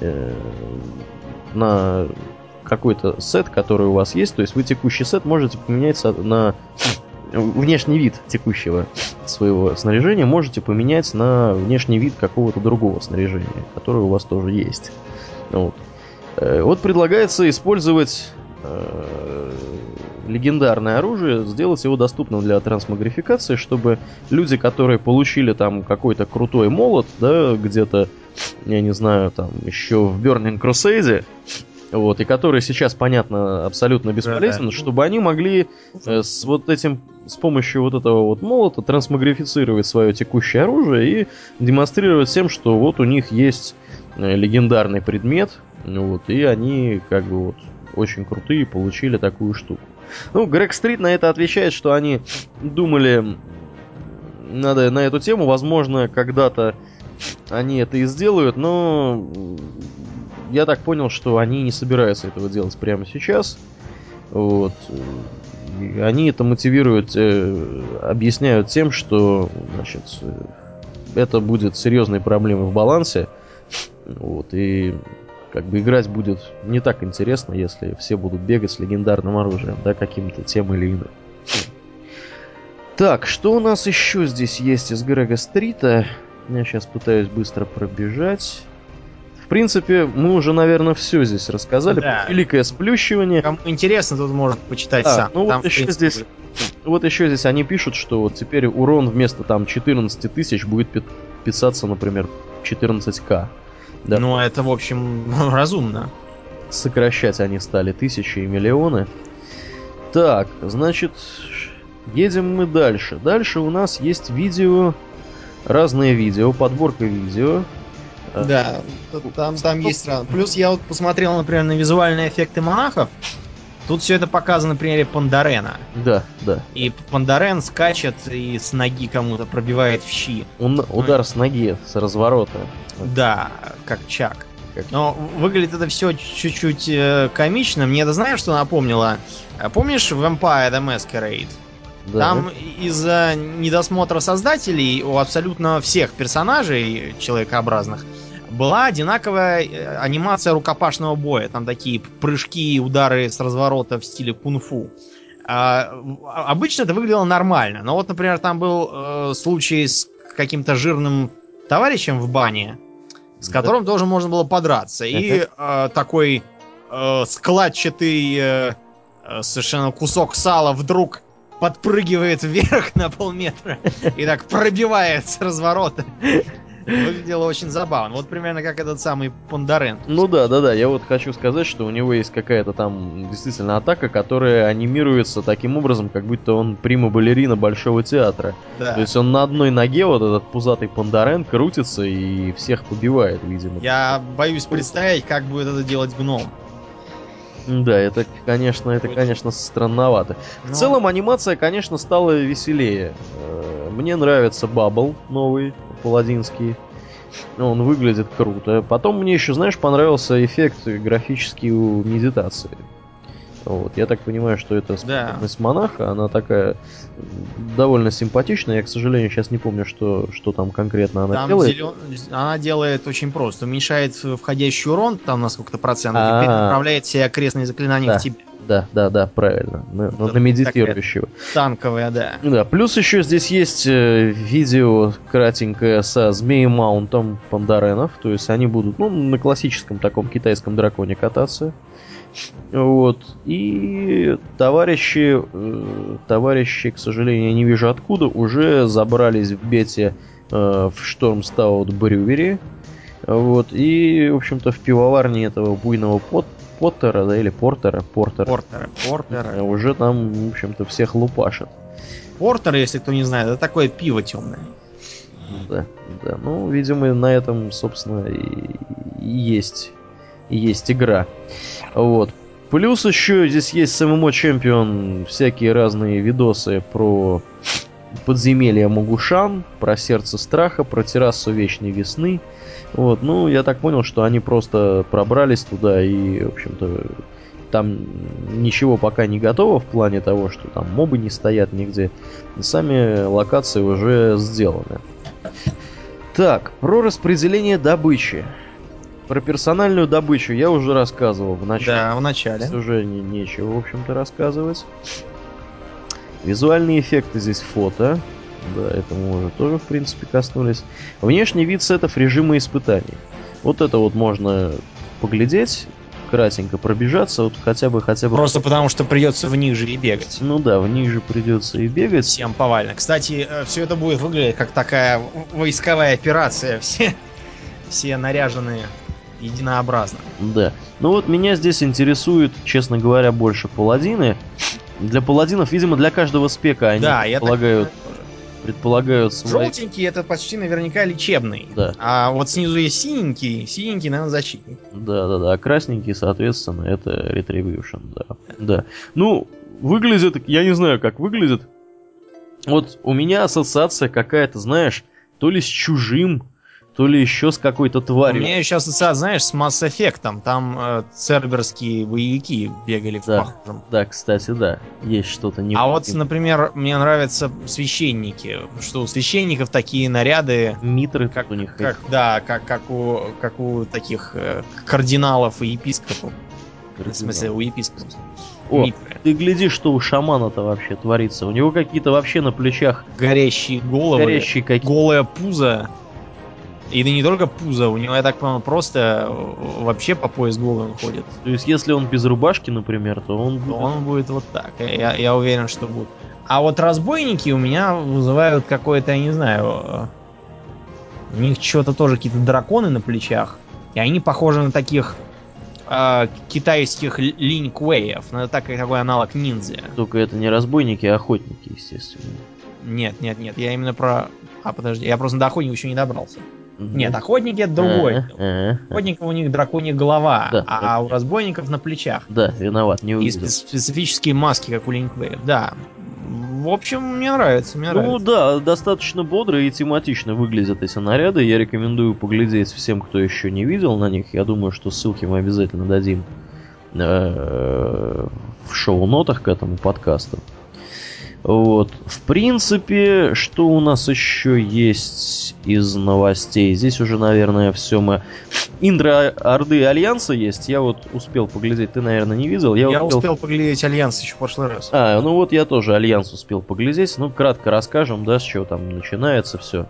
э, на какой-то сет, который у вас есть, то есть вы текущий сет можете поменять на внешний вид текущего своего снаряжения можете поменять на внешний вид какого-то другого снаряжения, которое у вас тоже есть. Вот. Э, вот предлагается использовать э, легендарное оружие, сделать его доступным для трансмагрификации, чтобы люди, которые получили там какой-то крутой молот, да, где-то, я не знаю, там еще в Burning Crusade, вот, и которые сейчас, понятно, абсолютно бесполезны, да, да. чтобы они могли э, с вот этим, с помощью вот этого вот молота трансмагрифицировать свое текущее оружие и демонстрировать всем, что вот у них есть э, легендарный предмет, вот, и они как бы вот очень крутые получили такую штуку. Ну, Грег Стрит на это отвечает, что они думали надо на эту тему, возможно, когда-то они это и сделают, но я так понял, что они не собираются этого делать прямо сейчас. Вот. Они это мотивируют, э, объясняют тем, что значит, это будет серьезной проблемой в балансе. Вот, и как бы играть будет не так интересно, если все будут бегать с легендарным оружием, да, каким-то тем или иным. Так, что у нас еще здесь есть из Грега Стрита? Я сейчас пытаюсь быстро пробежать. В принципе, мы уже, наверное, все здесь рассказали. Да. Великое сплющивание. Кому интересно, тут может почитать да, сам. Ну там, вот еще принципе, здесь, вот еще здесь они пишут, что вот теперь урон вместо там 14 тысяч будет писаться, например, 14к. Да. Ну, это, в общем, *laughs* разумно. Сокращать они стали тысячи и миллионы. Так, значит, едем мы дальше. Дальше у нас есть видео, разные видео, подборка видео. Да, там, там есть разные. Плюс я вот посмотрел, например, на визуальные эффекты монахов. Тут все это показано на примере Пандарена. Да, да. И Пандарен скачет и с ноги кому-то пробивает в щи. Он, удар ну, с ноги, с разворота. Да, как Чак. Как... Но выглядит это все чуть-чуть э, комично. Мне это знаешь, что напомнило? Помнишь Vampire the Masquerade? Да. Там из-за недосмотра создателей у абсолютно всех персонажей человекообразных была одинаковая э, анимация рукопашного боя. Там такие прыжки и удары с разворота в стиле кунг-фу. А, обычно это выглядело нормально. Но вот, например, там был э, случай с каким-то жирным товарищем в бане, с которым тоже можно было подраться. И э, такой э, складчатый э, э, совершенно кусок сала вдруг подпрыгивает вверх на полметра и так пробивает с разворота. Выглядело очень забавно. Вот примерно как этот самый Пондарен. Ну да, да, да. Я вот хочу сказать, что у него есть какая-то там действительно атака, которая анимируется таким образом, как будто он прима-балерина Большого театра. Да. То есть он на одной ноге, вот этот пузатый Пондарен, крутится и всех побивает, видимо. Я боюсь представить, как будет это делать гном. Да, это, конечно, это, конечно, странновато. Но... В ну. целом анимация, конечно, стала веселее. Э, мне нравится Бабл новый, паладинский. Он выглядит круто. Потом мне еще, знаешь, понравился эффект графический у медитации. Вот, я так понимаю, что это способность да. монаха, она такая довольно симпатичная. Я, к сожалению, сейчас не помню, что, что там конкретно она там делает. Зелен... Она делает очень просто. Уменьшает входящий урон, там на сколько-то процентов, и направляет все окрестные заклинания да. в тебя. Да, да, да, правильно. На, на медитирующего. Танковая, да. Да, плюс еще здесь есть э, видео кратенькое со змеем маунтом пандаренов. То есть они будут, ну, на классическом таком китайском драконе кататься. Вот. И товарищи, э, товарищи, к сожалению, не вижу откуда, уже забрались в бете э, в Штормстаут Брювери. Вот. И, в общем-то, в пивоварне этого буйного пот Поттера, да, или Портера, Портера. Портера, Портера. Э, уже там, в общем-то, всех лупашат. Портер, если кто не знает, это такое пиво темное. Да, да. Ну, видимо, на этом, собственно, и, есть, есть игра. Вот. Плюс еще здесь есть СММО Чемпион, всякие разные видосы про подземелье Могушан, про сердце страха, про террасу вечной весны. Вот, ну, я так понял, что они просто пробрались туда и, в общем-то, там ничего пока не готово в плане того, что там мобы не стоят нигде. Сами локации уже сделаны. Так, про распределение добычи. Про персональную добычу я уже рассказывал в начале. Да, в начале. Уже не, нечего, в общем-то, рассказывать. Визуальные эффекты здесь фото. Да, этому мы уже тоже, в принципе, коснулись. Внешний вид сетов режима испытаний. Вот это вот можно поглядеть, кратенько пробежаться, вот хотя бы хотя бы. Просто потому что придется в них же и бегать. Ну да, в них же придется и бегать. Всем повально. Кстати, э, все это будет выглядеть как такая войсковая операция. *laughs* Все, все наряженные единообразно. Да. Ну вот меня здесь интересует, честно говоря, больше паладины. Для паладинов, видимо, для каждого спека они да, предполагают, предполагают свои... Желтенький это почти наверняка лечебный. Да. А вот снизу есть синенький, синенький, наверное, защитник. Да, да, да. А красненький, соответственно, это Retribution, да. Да. Ну, выглядит, я не знаю, как выглядит. Вот у меня ассоциация какая-то, знаешь, то ли с чужим, то ли еще с какой-то тварью. У меня еще ассоциация, знаешь, с Mass Effect. Там э, церберские боевики бегали в да, похожем. Да, кстати, да. Есть что-то не... А вот, например, мне нравятся священники. Что у священников такие наряды... Митры как у них. Как, да, как, как, у, как у таких э, кардиналов и епископов. Кардинал. В смысле, у епископов. О, Митры. ты гляди, что у шамана-то вообще творится. У него какие-то вообще на плечах... Горящие головы. Горящие какие Голое пузо. И да не только пузо, у него, я так понял, просто э, вообще по пояс голым ходит. То есть, если он без рубашки, например, то он будет... он будет вот так. Я, я уверен, что будет. А вот разбойники у меня вызывают какое-то, я не знаю... Э, у них что-то тоже какие-то драконы на плечах. И они похожи на таких э, китайских линь-квеев. Ну, это так, такой аналог ниндзя. Только это не разбойники, а охотники, естественно. Нет, нет, нет, я именно про... А, подожди, я просто до охотника еще не добрался. Нет, охотники это другой. Охотников у них драконья голова, да, а у разбойников на плечах. Да, виноват, не увидел. И специфические маски, как у Линквейв, да. В общем, мне нравится, мне ну, нравится. да, достаточно бодро и тематично выглядят эти наряды. Я рекомендую поглядеть всем, кто еще не видел на них. Я думаю, что ссылки мы обязательно дадим э, в шоу-нотах к этому подкасту. Вот. В принципе, что у нас еще есть из новостей? Здесь уже, наверное, все мы... Интро Орды Альянса есть. Я вот успел поглядеть. Ты, наверное, не видел. Я, я успел... успел поглядеть Альянс еще в прошлый раз. А, ну вот я тоже Альянс успел поглядеть. Ну, кратко расскажем, да, с чего там начинается все.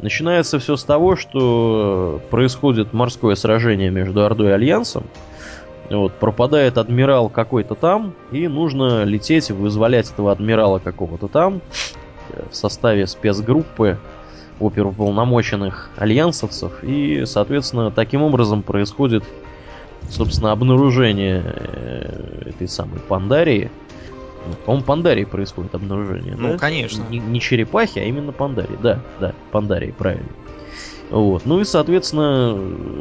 Начинается все с того, что происходит морское сражение между Ордой и Альянсом. Вот, пропадает адмирал какой-то там, и нужно лететь, вызволять этого адмирала какого-то там э, в составе спецгруппы оперуполномоченных альянсовцев. И, соответственно, таким образом происходит, собственно, обнаружение э, этой самой Пандарии. Ну, по-моему, Пандарии происходит обнаружение, ну, да? конечно. Не, не черепахи, а именно Пандарии. Да, да, Пандарии, правильно. Вот. Ну и, соответственно,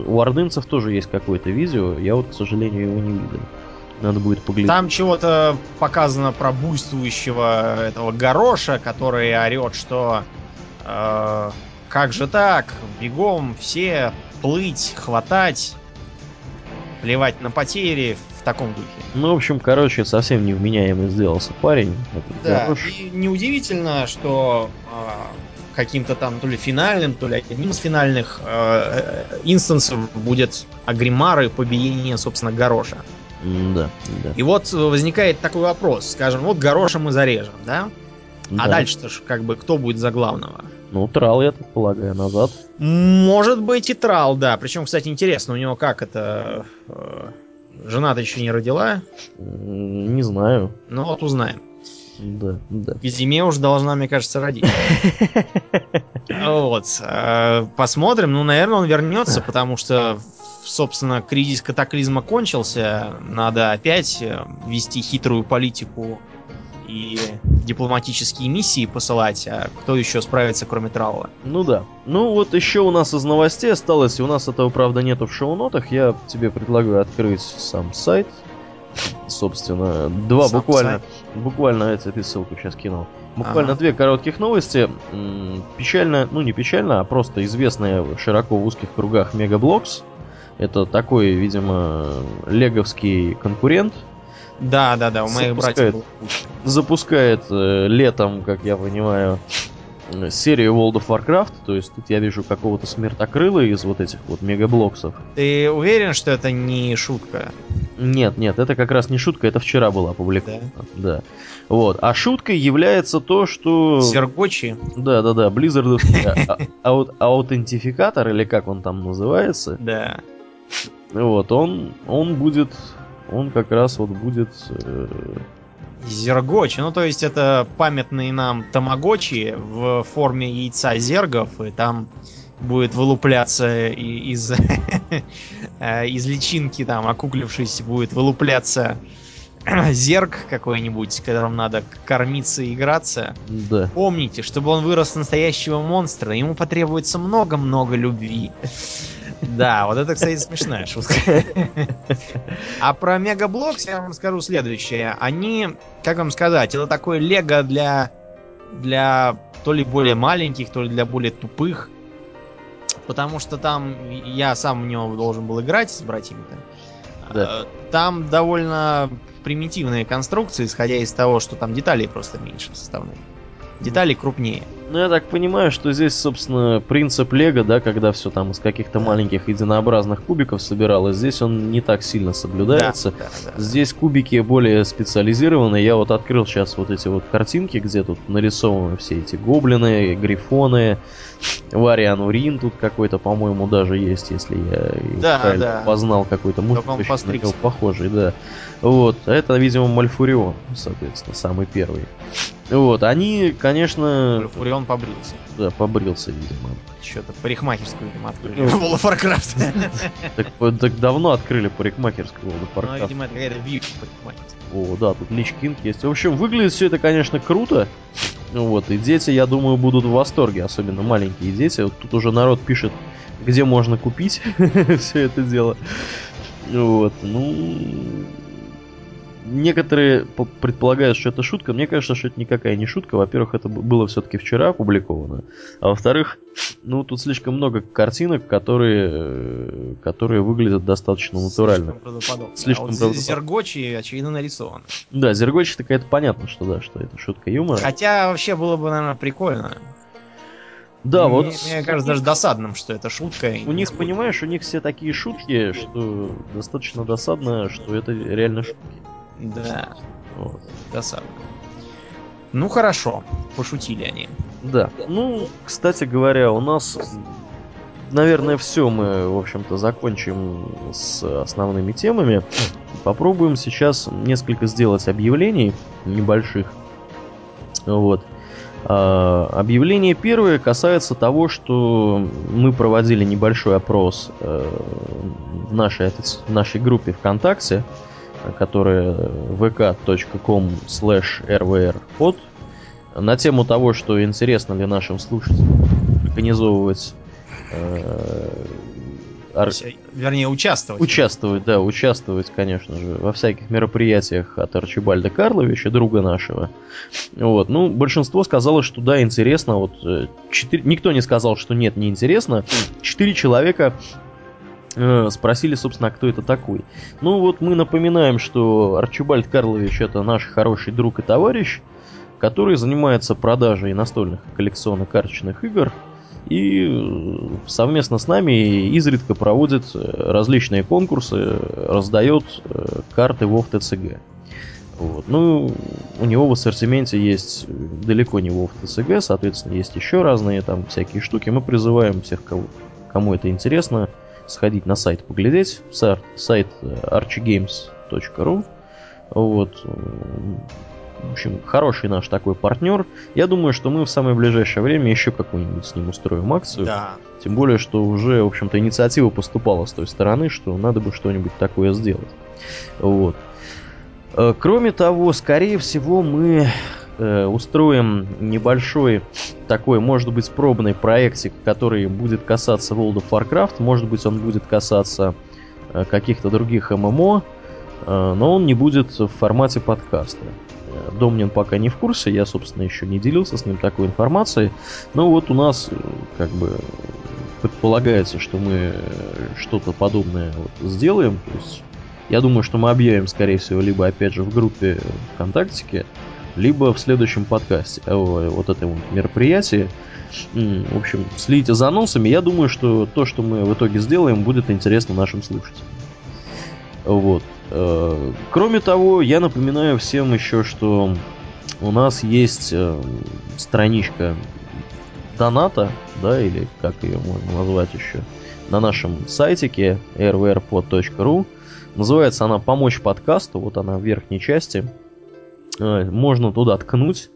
у ордынцев тоже есть какое-то видео. Я вот, к сожалению, его не видел. Надо будет поглядеть. Там чего-то показано про буйствующего этого гороша, который орет, что э, как же так, бегом все плыть, хватать, плевать на потери в таком духе. Ну, в общем, короче, совсем невменяемый сделался парень. Да, горош. и неудивительно, что э, каким-то там то ли финальным, то ли одним из финальных э, э инстансов будет агримары побиение, собственно, Гороша. Да, да. И вот возникает такой вопрос. Скажем, вот Гороша мы зарежем, да? А да. А дальше-то ж как бы кто будет за главного? Ну, Трал, я так полагаю, назад. Может быть и Трал, да. Причем, кстати, интересно, у него как это... Э, Жена-то еще не родила? Не знаю. Ну вот узнаем. Да, да. К зиме уже должна, мне кажется, родить. *laughs* Вот. Э, посмотрим. Ну, наверное, он вернется, потому что, собственно, кризис катаклизма кончился. Надо опять э, вести хитрую политику и дипломатические миссии посылать, а кто еще справится, кроме Траула? Ну да. Ну вот еще у нас из новостей осталось, и у нас этого, правда, нету в шоу-нотах, я тебе предлагаю открыть сам сайт собственно, два Сам буквально, сайт. Буквально, я тебе ссылку сейчас кинул. Буквально Ага. две коротких новости. Печально, ну не печально, а просто известная широко в узких кругах Mega Bloks. Это такой, видимо, леговский конкурент. Да, да, да, у моих Запускает. братьев был. Запускает э, летом, как я понимаю, серию World of Warcraft. То есть тут я вижу какого-то смертокрыла из вот этих вот мегаблоксов. Ты уверен, что это не шутка? Нет, нет, это как раз не шутка, это вчера было опубликовано. Да. Вот. А шуткой является то, что... Зергочи? Да, да, да, Blizzard аут- аутентификатор, или как он там называется, Да. вот, он, он будет, он как раз вот будет, Зергочи, ну то есть это памятные нам тамагочи в форме яйца зергов, и там будет вылупляться из, *laughs* э, из личинки, там, окуклившись, будет вылупляться *clears throat* зерг какой-нибудь, которым надо кормиться и играться. да. Помните, чтобы он вырос настоящего монстра, ему потребуется много-много любви. Да, вот это, кстати, смешная шутка. А про Mega Bloks я вам скажу следующее. Они, как вам сказать, это такое лего для, для то ли более маленьких, то ли для более тупых. Потому что там я сам в него должен был играть с братьями-то. Да. Э, Там довольно примитивные конструкции, исходя из того, что там деталей просто меньше составных. Деталей крупнее. Ну, я так понимаю, что здесь, собственно, принцип Лего, да, когда все там из каких-то маленьких единообразных кубиков собиралось, здесь он не так сильно соблюдается. Да, да, да. Здесь кубики более специализированные. Я вот открыл сейчас вот эти вот картинки, где тут нарисованы все эти гоблины, грифоны, Вариан Урин тут какой-то, по-моему, даже есть, если я Да, да. познал какой-то очень на него похожий, да. Вот, это, видимо, Мальфурион, соответственно, самый первый. Вот, они, конечно, Фурион побрился. да, побрился, видимо. Что-то парикмахерскую им открыли. Ну. В of Warcraft. Так, давно открыли парикмахерскую World of Ну, видимо, это какая-то вьючка парикмахерская. О, да, тут Лич Кинг есть. В общем, выглядит все это, конечно, круто. Вот, и дети, я думаю, будут в восторге, особенно маленькие дети. Вот тут уже народ пишет, где можно купить *laughs* все это дело. Вот, ну... Некоторые по- предполагают, что это шутка. Мне кажется, что это никакая не шутка. Во-первых, это было все-таки вчера опубликовано. А во-вторых, ну, тут слишком много картинок, которые, э, которые выглядят достаточно натурально. Слишком правдоподобно. Слишком а вот правдоподобно. Зергочи, очевидно, нарисованы. Да, Зергоч так это понятно, что да, что это шутка юмора. Хотя вообще было бы, наверное, прикольно. Да, мне, вот. Мне кажется, даже досадным, что это шутка. У них, будет. понимаешь, у них все такие шутки, что достаточно досадно, что это реально шутки. Да, Вот. досадно. Ну хорошо, пошутили они. Да. Ну, кстати говоря, у нас, наверное, все мы, в общем-то, закончим с основными темами. Попробуем сейчас несколько сделать объявлений небольших. Вот. А, Объявление первое касается того, что мы проводили небольшой опрос э, в нашей, в нашей группе ВКонтакте, которая vk.com slash rvrpod, на тему того, что интересно ли нашим слушателям организовывать э, ар- э, Вернее, участвовать. Участвовать, да, участвовать, конечно же, во всяких мероприятиях от Арчибальда Карловича, друга нашего. Вот, ну, большинство сказало, что да, интересно. Вот э, четыре... никто не сказал, что нет, не интересно. Четыре человека э, спросили, собственно, а кто это такой. Ну вот мы напоминаем, что Арчибальд Карлович это наш хороший друг и товарищ, который занимается продажей настольных коллекционно-карточных игр и э, совместно с нами изредка проводит э, различные конкурсы, э, раздает э, карты WoW TCG. Вот. Ну, у него в ассортименте есть э, далеко не WoW TCG, соответственно, есть еще разные там всякие штуки. Мы призываем всех, кого, кому это интересно, сходить на сайт поглядеть. Сайт, сайт э, archigames.ru Вот. м, В общем, хороший наш такой партнер. Я думаю, что мы в самое ближайшее время еще какую-нибудь с ним устроим акцию. Да. Тем более, что уже, в общем-то, инициатива поступала с той стороны, что надо бы что-нибудь такое сделать. Вот. Э, Кроме того, скорее всего, мы э, устроим небольшой такой, может быть, пробный проектик, который будет касаться World of Warcraft. Может быть, он будет касаться э, каких-то других ММО. э, но он не будет в формате подкаста. Э, Домнин пока не в курсе, я, собственно, еще не делился с ним такой информацией. Но вот у нас как бы предполагается, что мы что-то подобное вот сделаем. То есть я думаю, что мы объявим, скорее всего, либо опять же в группе ВКонтактике, либо в следующем подкасте о вот этом мероприятии. В общем, следите за анонсами. Я думаю, что то, что мы в итоге сделаем, будет интересно нашим слушателям. Вот. Э, кроме того, я напоминаю всем еще, что у нас есть э, страничка доната, да, или как ее можно назвать еще, на нашем сайтике rvrpod.ru. Называется она «Помочь подкасту», вот она в верхней части. Э, можно туда ткнуть,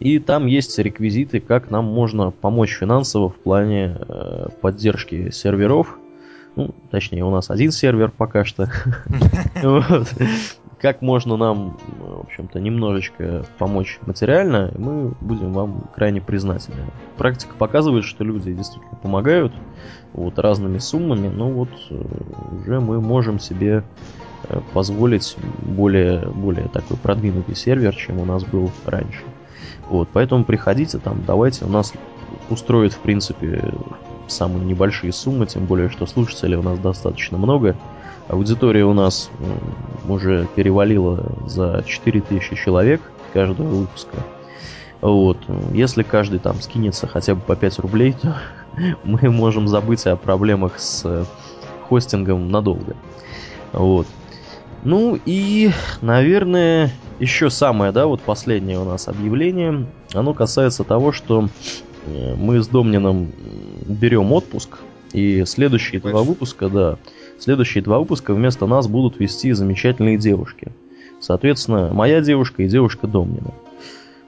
и там есть реквизиты, как нам можно помочь финансово в плане э, поддержки серверов. Ну, точнее, у нас один сервер пока что. *laughs* Как можно нам, в общем-то, немножечко помочь материально, мы будем вам крайне признательны. Практика показывает, что люди действительно помогают вот разными суммами, но вот э, уже мы можем себе позволить более, более такой продвинутый сервер, чем у нас был раньше. Вот, поэтому приходите там, давайте, у нас устроит, в принципе, самые небольшие суммы, тем более, что слушателей у нас достаточно много. Аудитория у нас уже перевалила за 4000 человек каждого выпуска. Вот. Если каждый там скинется хотя бы по 5 рублей, то *laughs* мы можем забыть о проблемах с хостингом надолго. Вот. Ну и, наверное, еще самое, да, вот последнее у нас объявление. Оно касается того, что э, мы с Домнином берем отпуск. И следующие два выпуска, да, следующие два выпуска вместо нас будут вести замечательные девушки. Соответственно, моя девушка и девушка Домнина.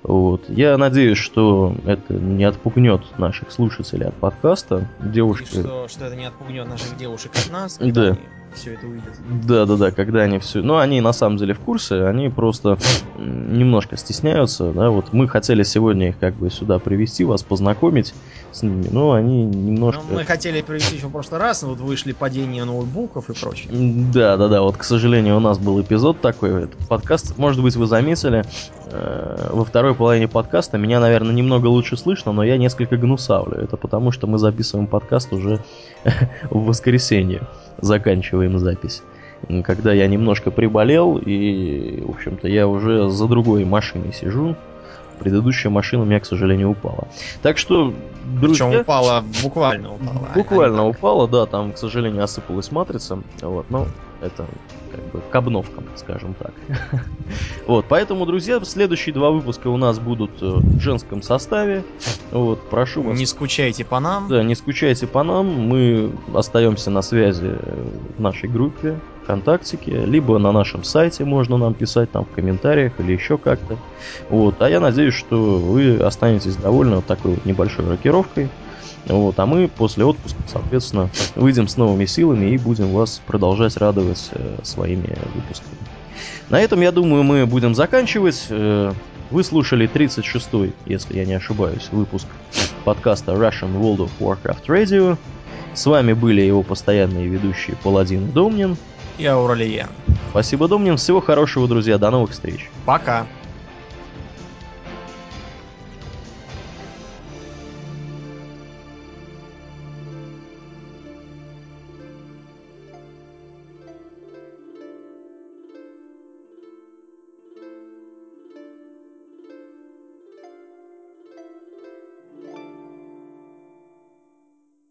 Вот. Я надеюсь, что это не отпугнет наших слушателей от подкаста. Девушки... что, что это не отпугнет наших девушек от нас. Да. Они все это увидят. Да, да, да, когда они все. Ну, они на самом деле в курсе, они просто немножко стесняются. Да, вот мы хотели сегодня их как бы сюда привести, вас познакомить с ними, но они немножко. Ну, мы хотели привести еще в прошлый раз, но вот вышли падение ноутбуков и прочее. Да, да, да. Вот, к сожалению, у нас был эпизод такой, этот подкаст. Может быть, вы заметили, э, во второй половине подкаста меня, наверное, немного лучше слышно, но я несколько гнусавлю. Это потому, что мы записываем подкаст уже *laughs* в воскресенье заканчиваем запись. Когда я немножко приболел, и, в общем-то, я уже за другой машиной сижу. Предыдущая машина у меня, к сожалению, упала. Так что, друзья... Причем упала, буквально упала. Буквально а упала, да, там, к сожалению, осыпалась матрица. Вот, но это как бы к обновкам, скажем так. *laughs* вот, поэтому, друзья, следующие два выпуска у нас будут э, в женском составе. Вот, прошу вас. Не скучайте по нам. Да, не скучайте по нам. Мы остаемся на связи в нашей группе ВКонтактике, либо на нашем сайте можно нам писать там в комментариях или еще как-то. Вот, а я надеюсь, что вы останетесь довольны вот такой вот небольшой рокировкой. Вот, а мы после отпуска, соответственно, выйдем с новыми силами и будем вас продолжать радовать э, своими выпусками. На этом, я думаю, мы будем заканчивать. Э, вы слушали 36-й, если я не ошибаюсь, выпуск подкаста Russian World of Warcraft Radio. С вами были его постоянные ведущие Паладин Домнин и Ауралиен. Спасибо, Домнин. Всего хорошего, друзья. До новых встреч. Пока.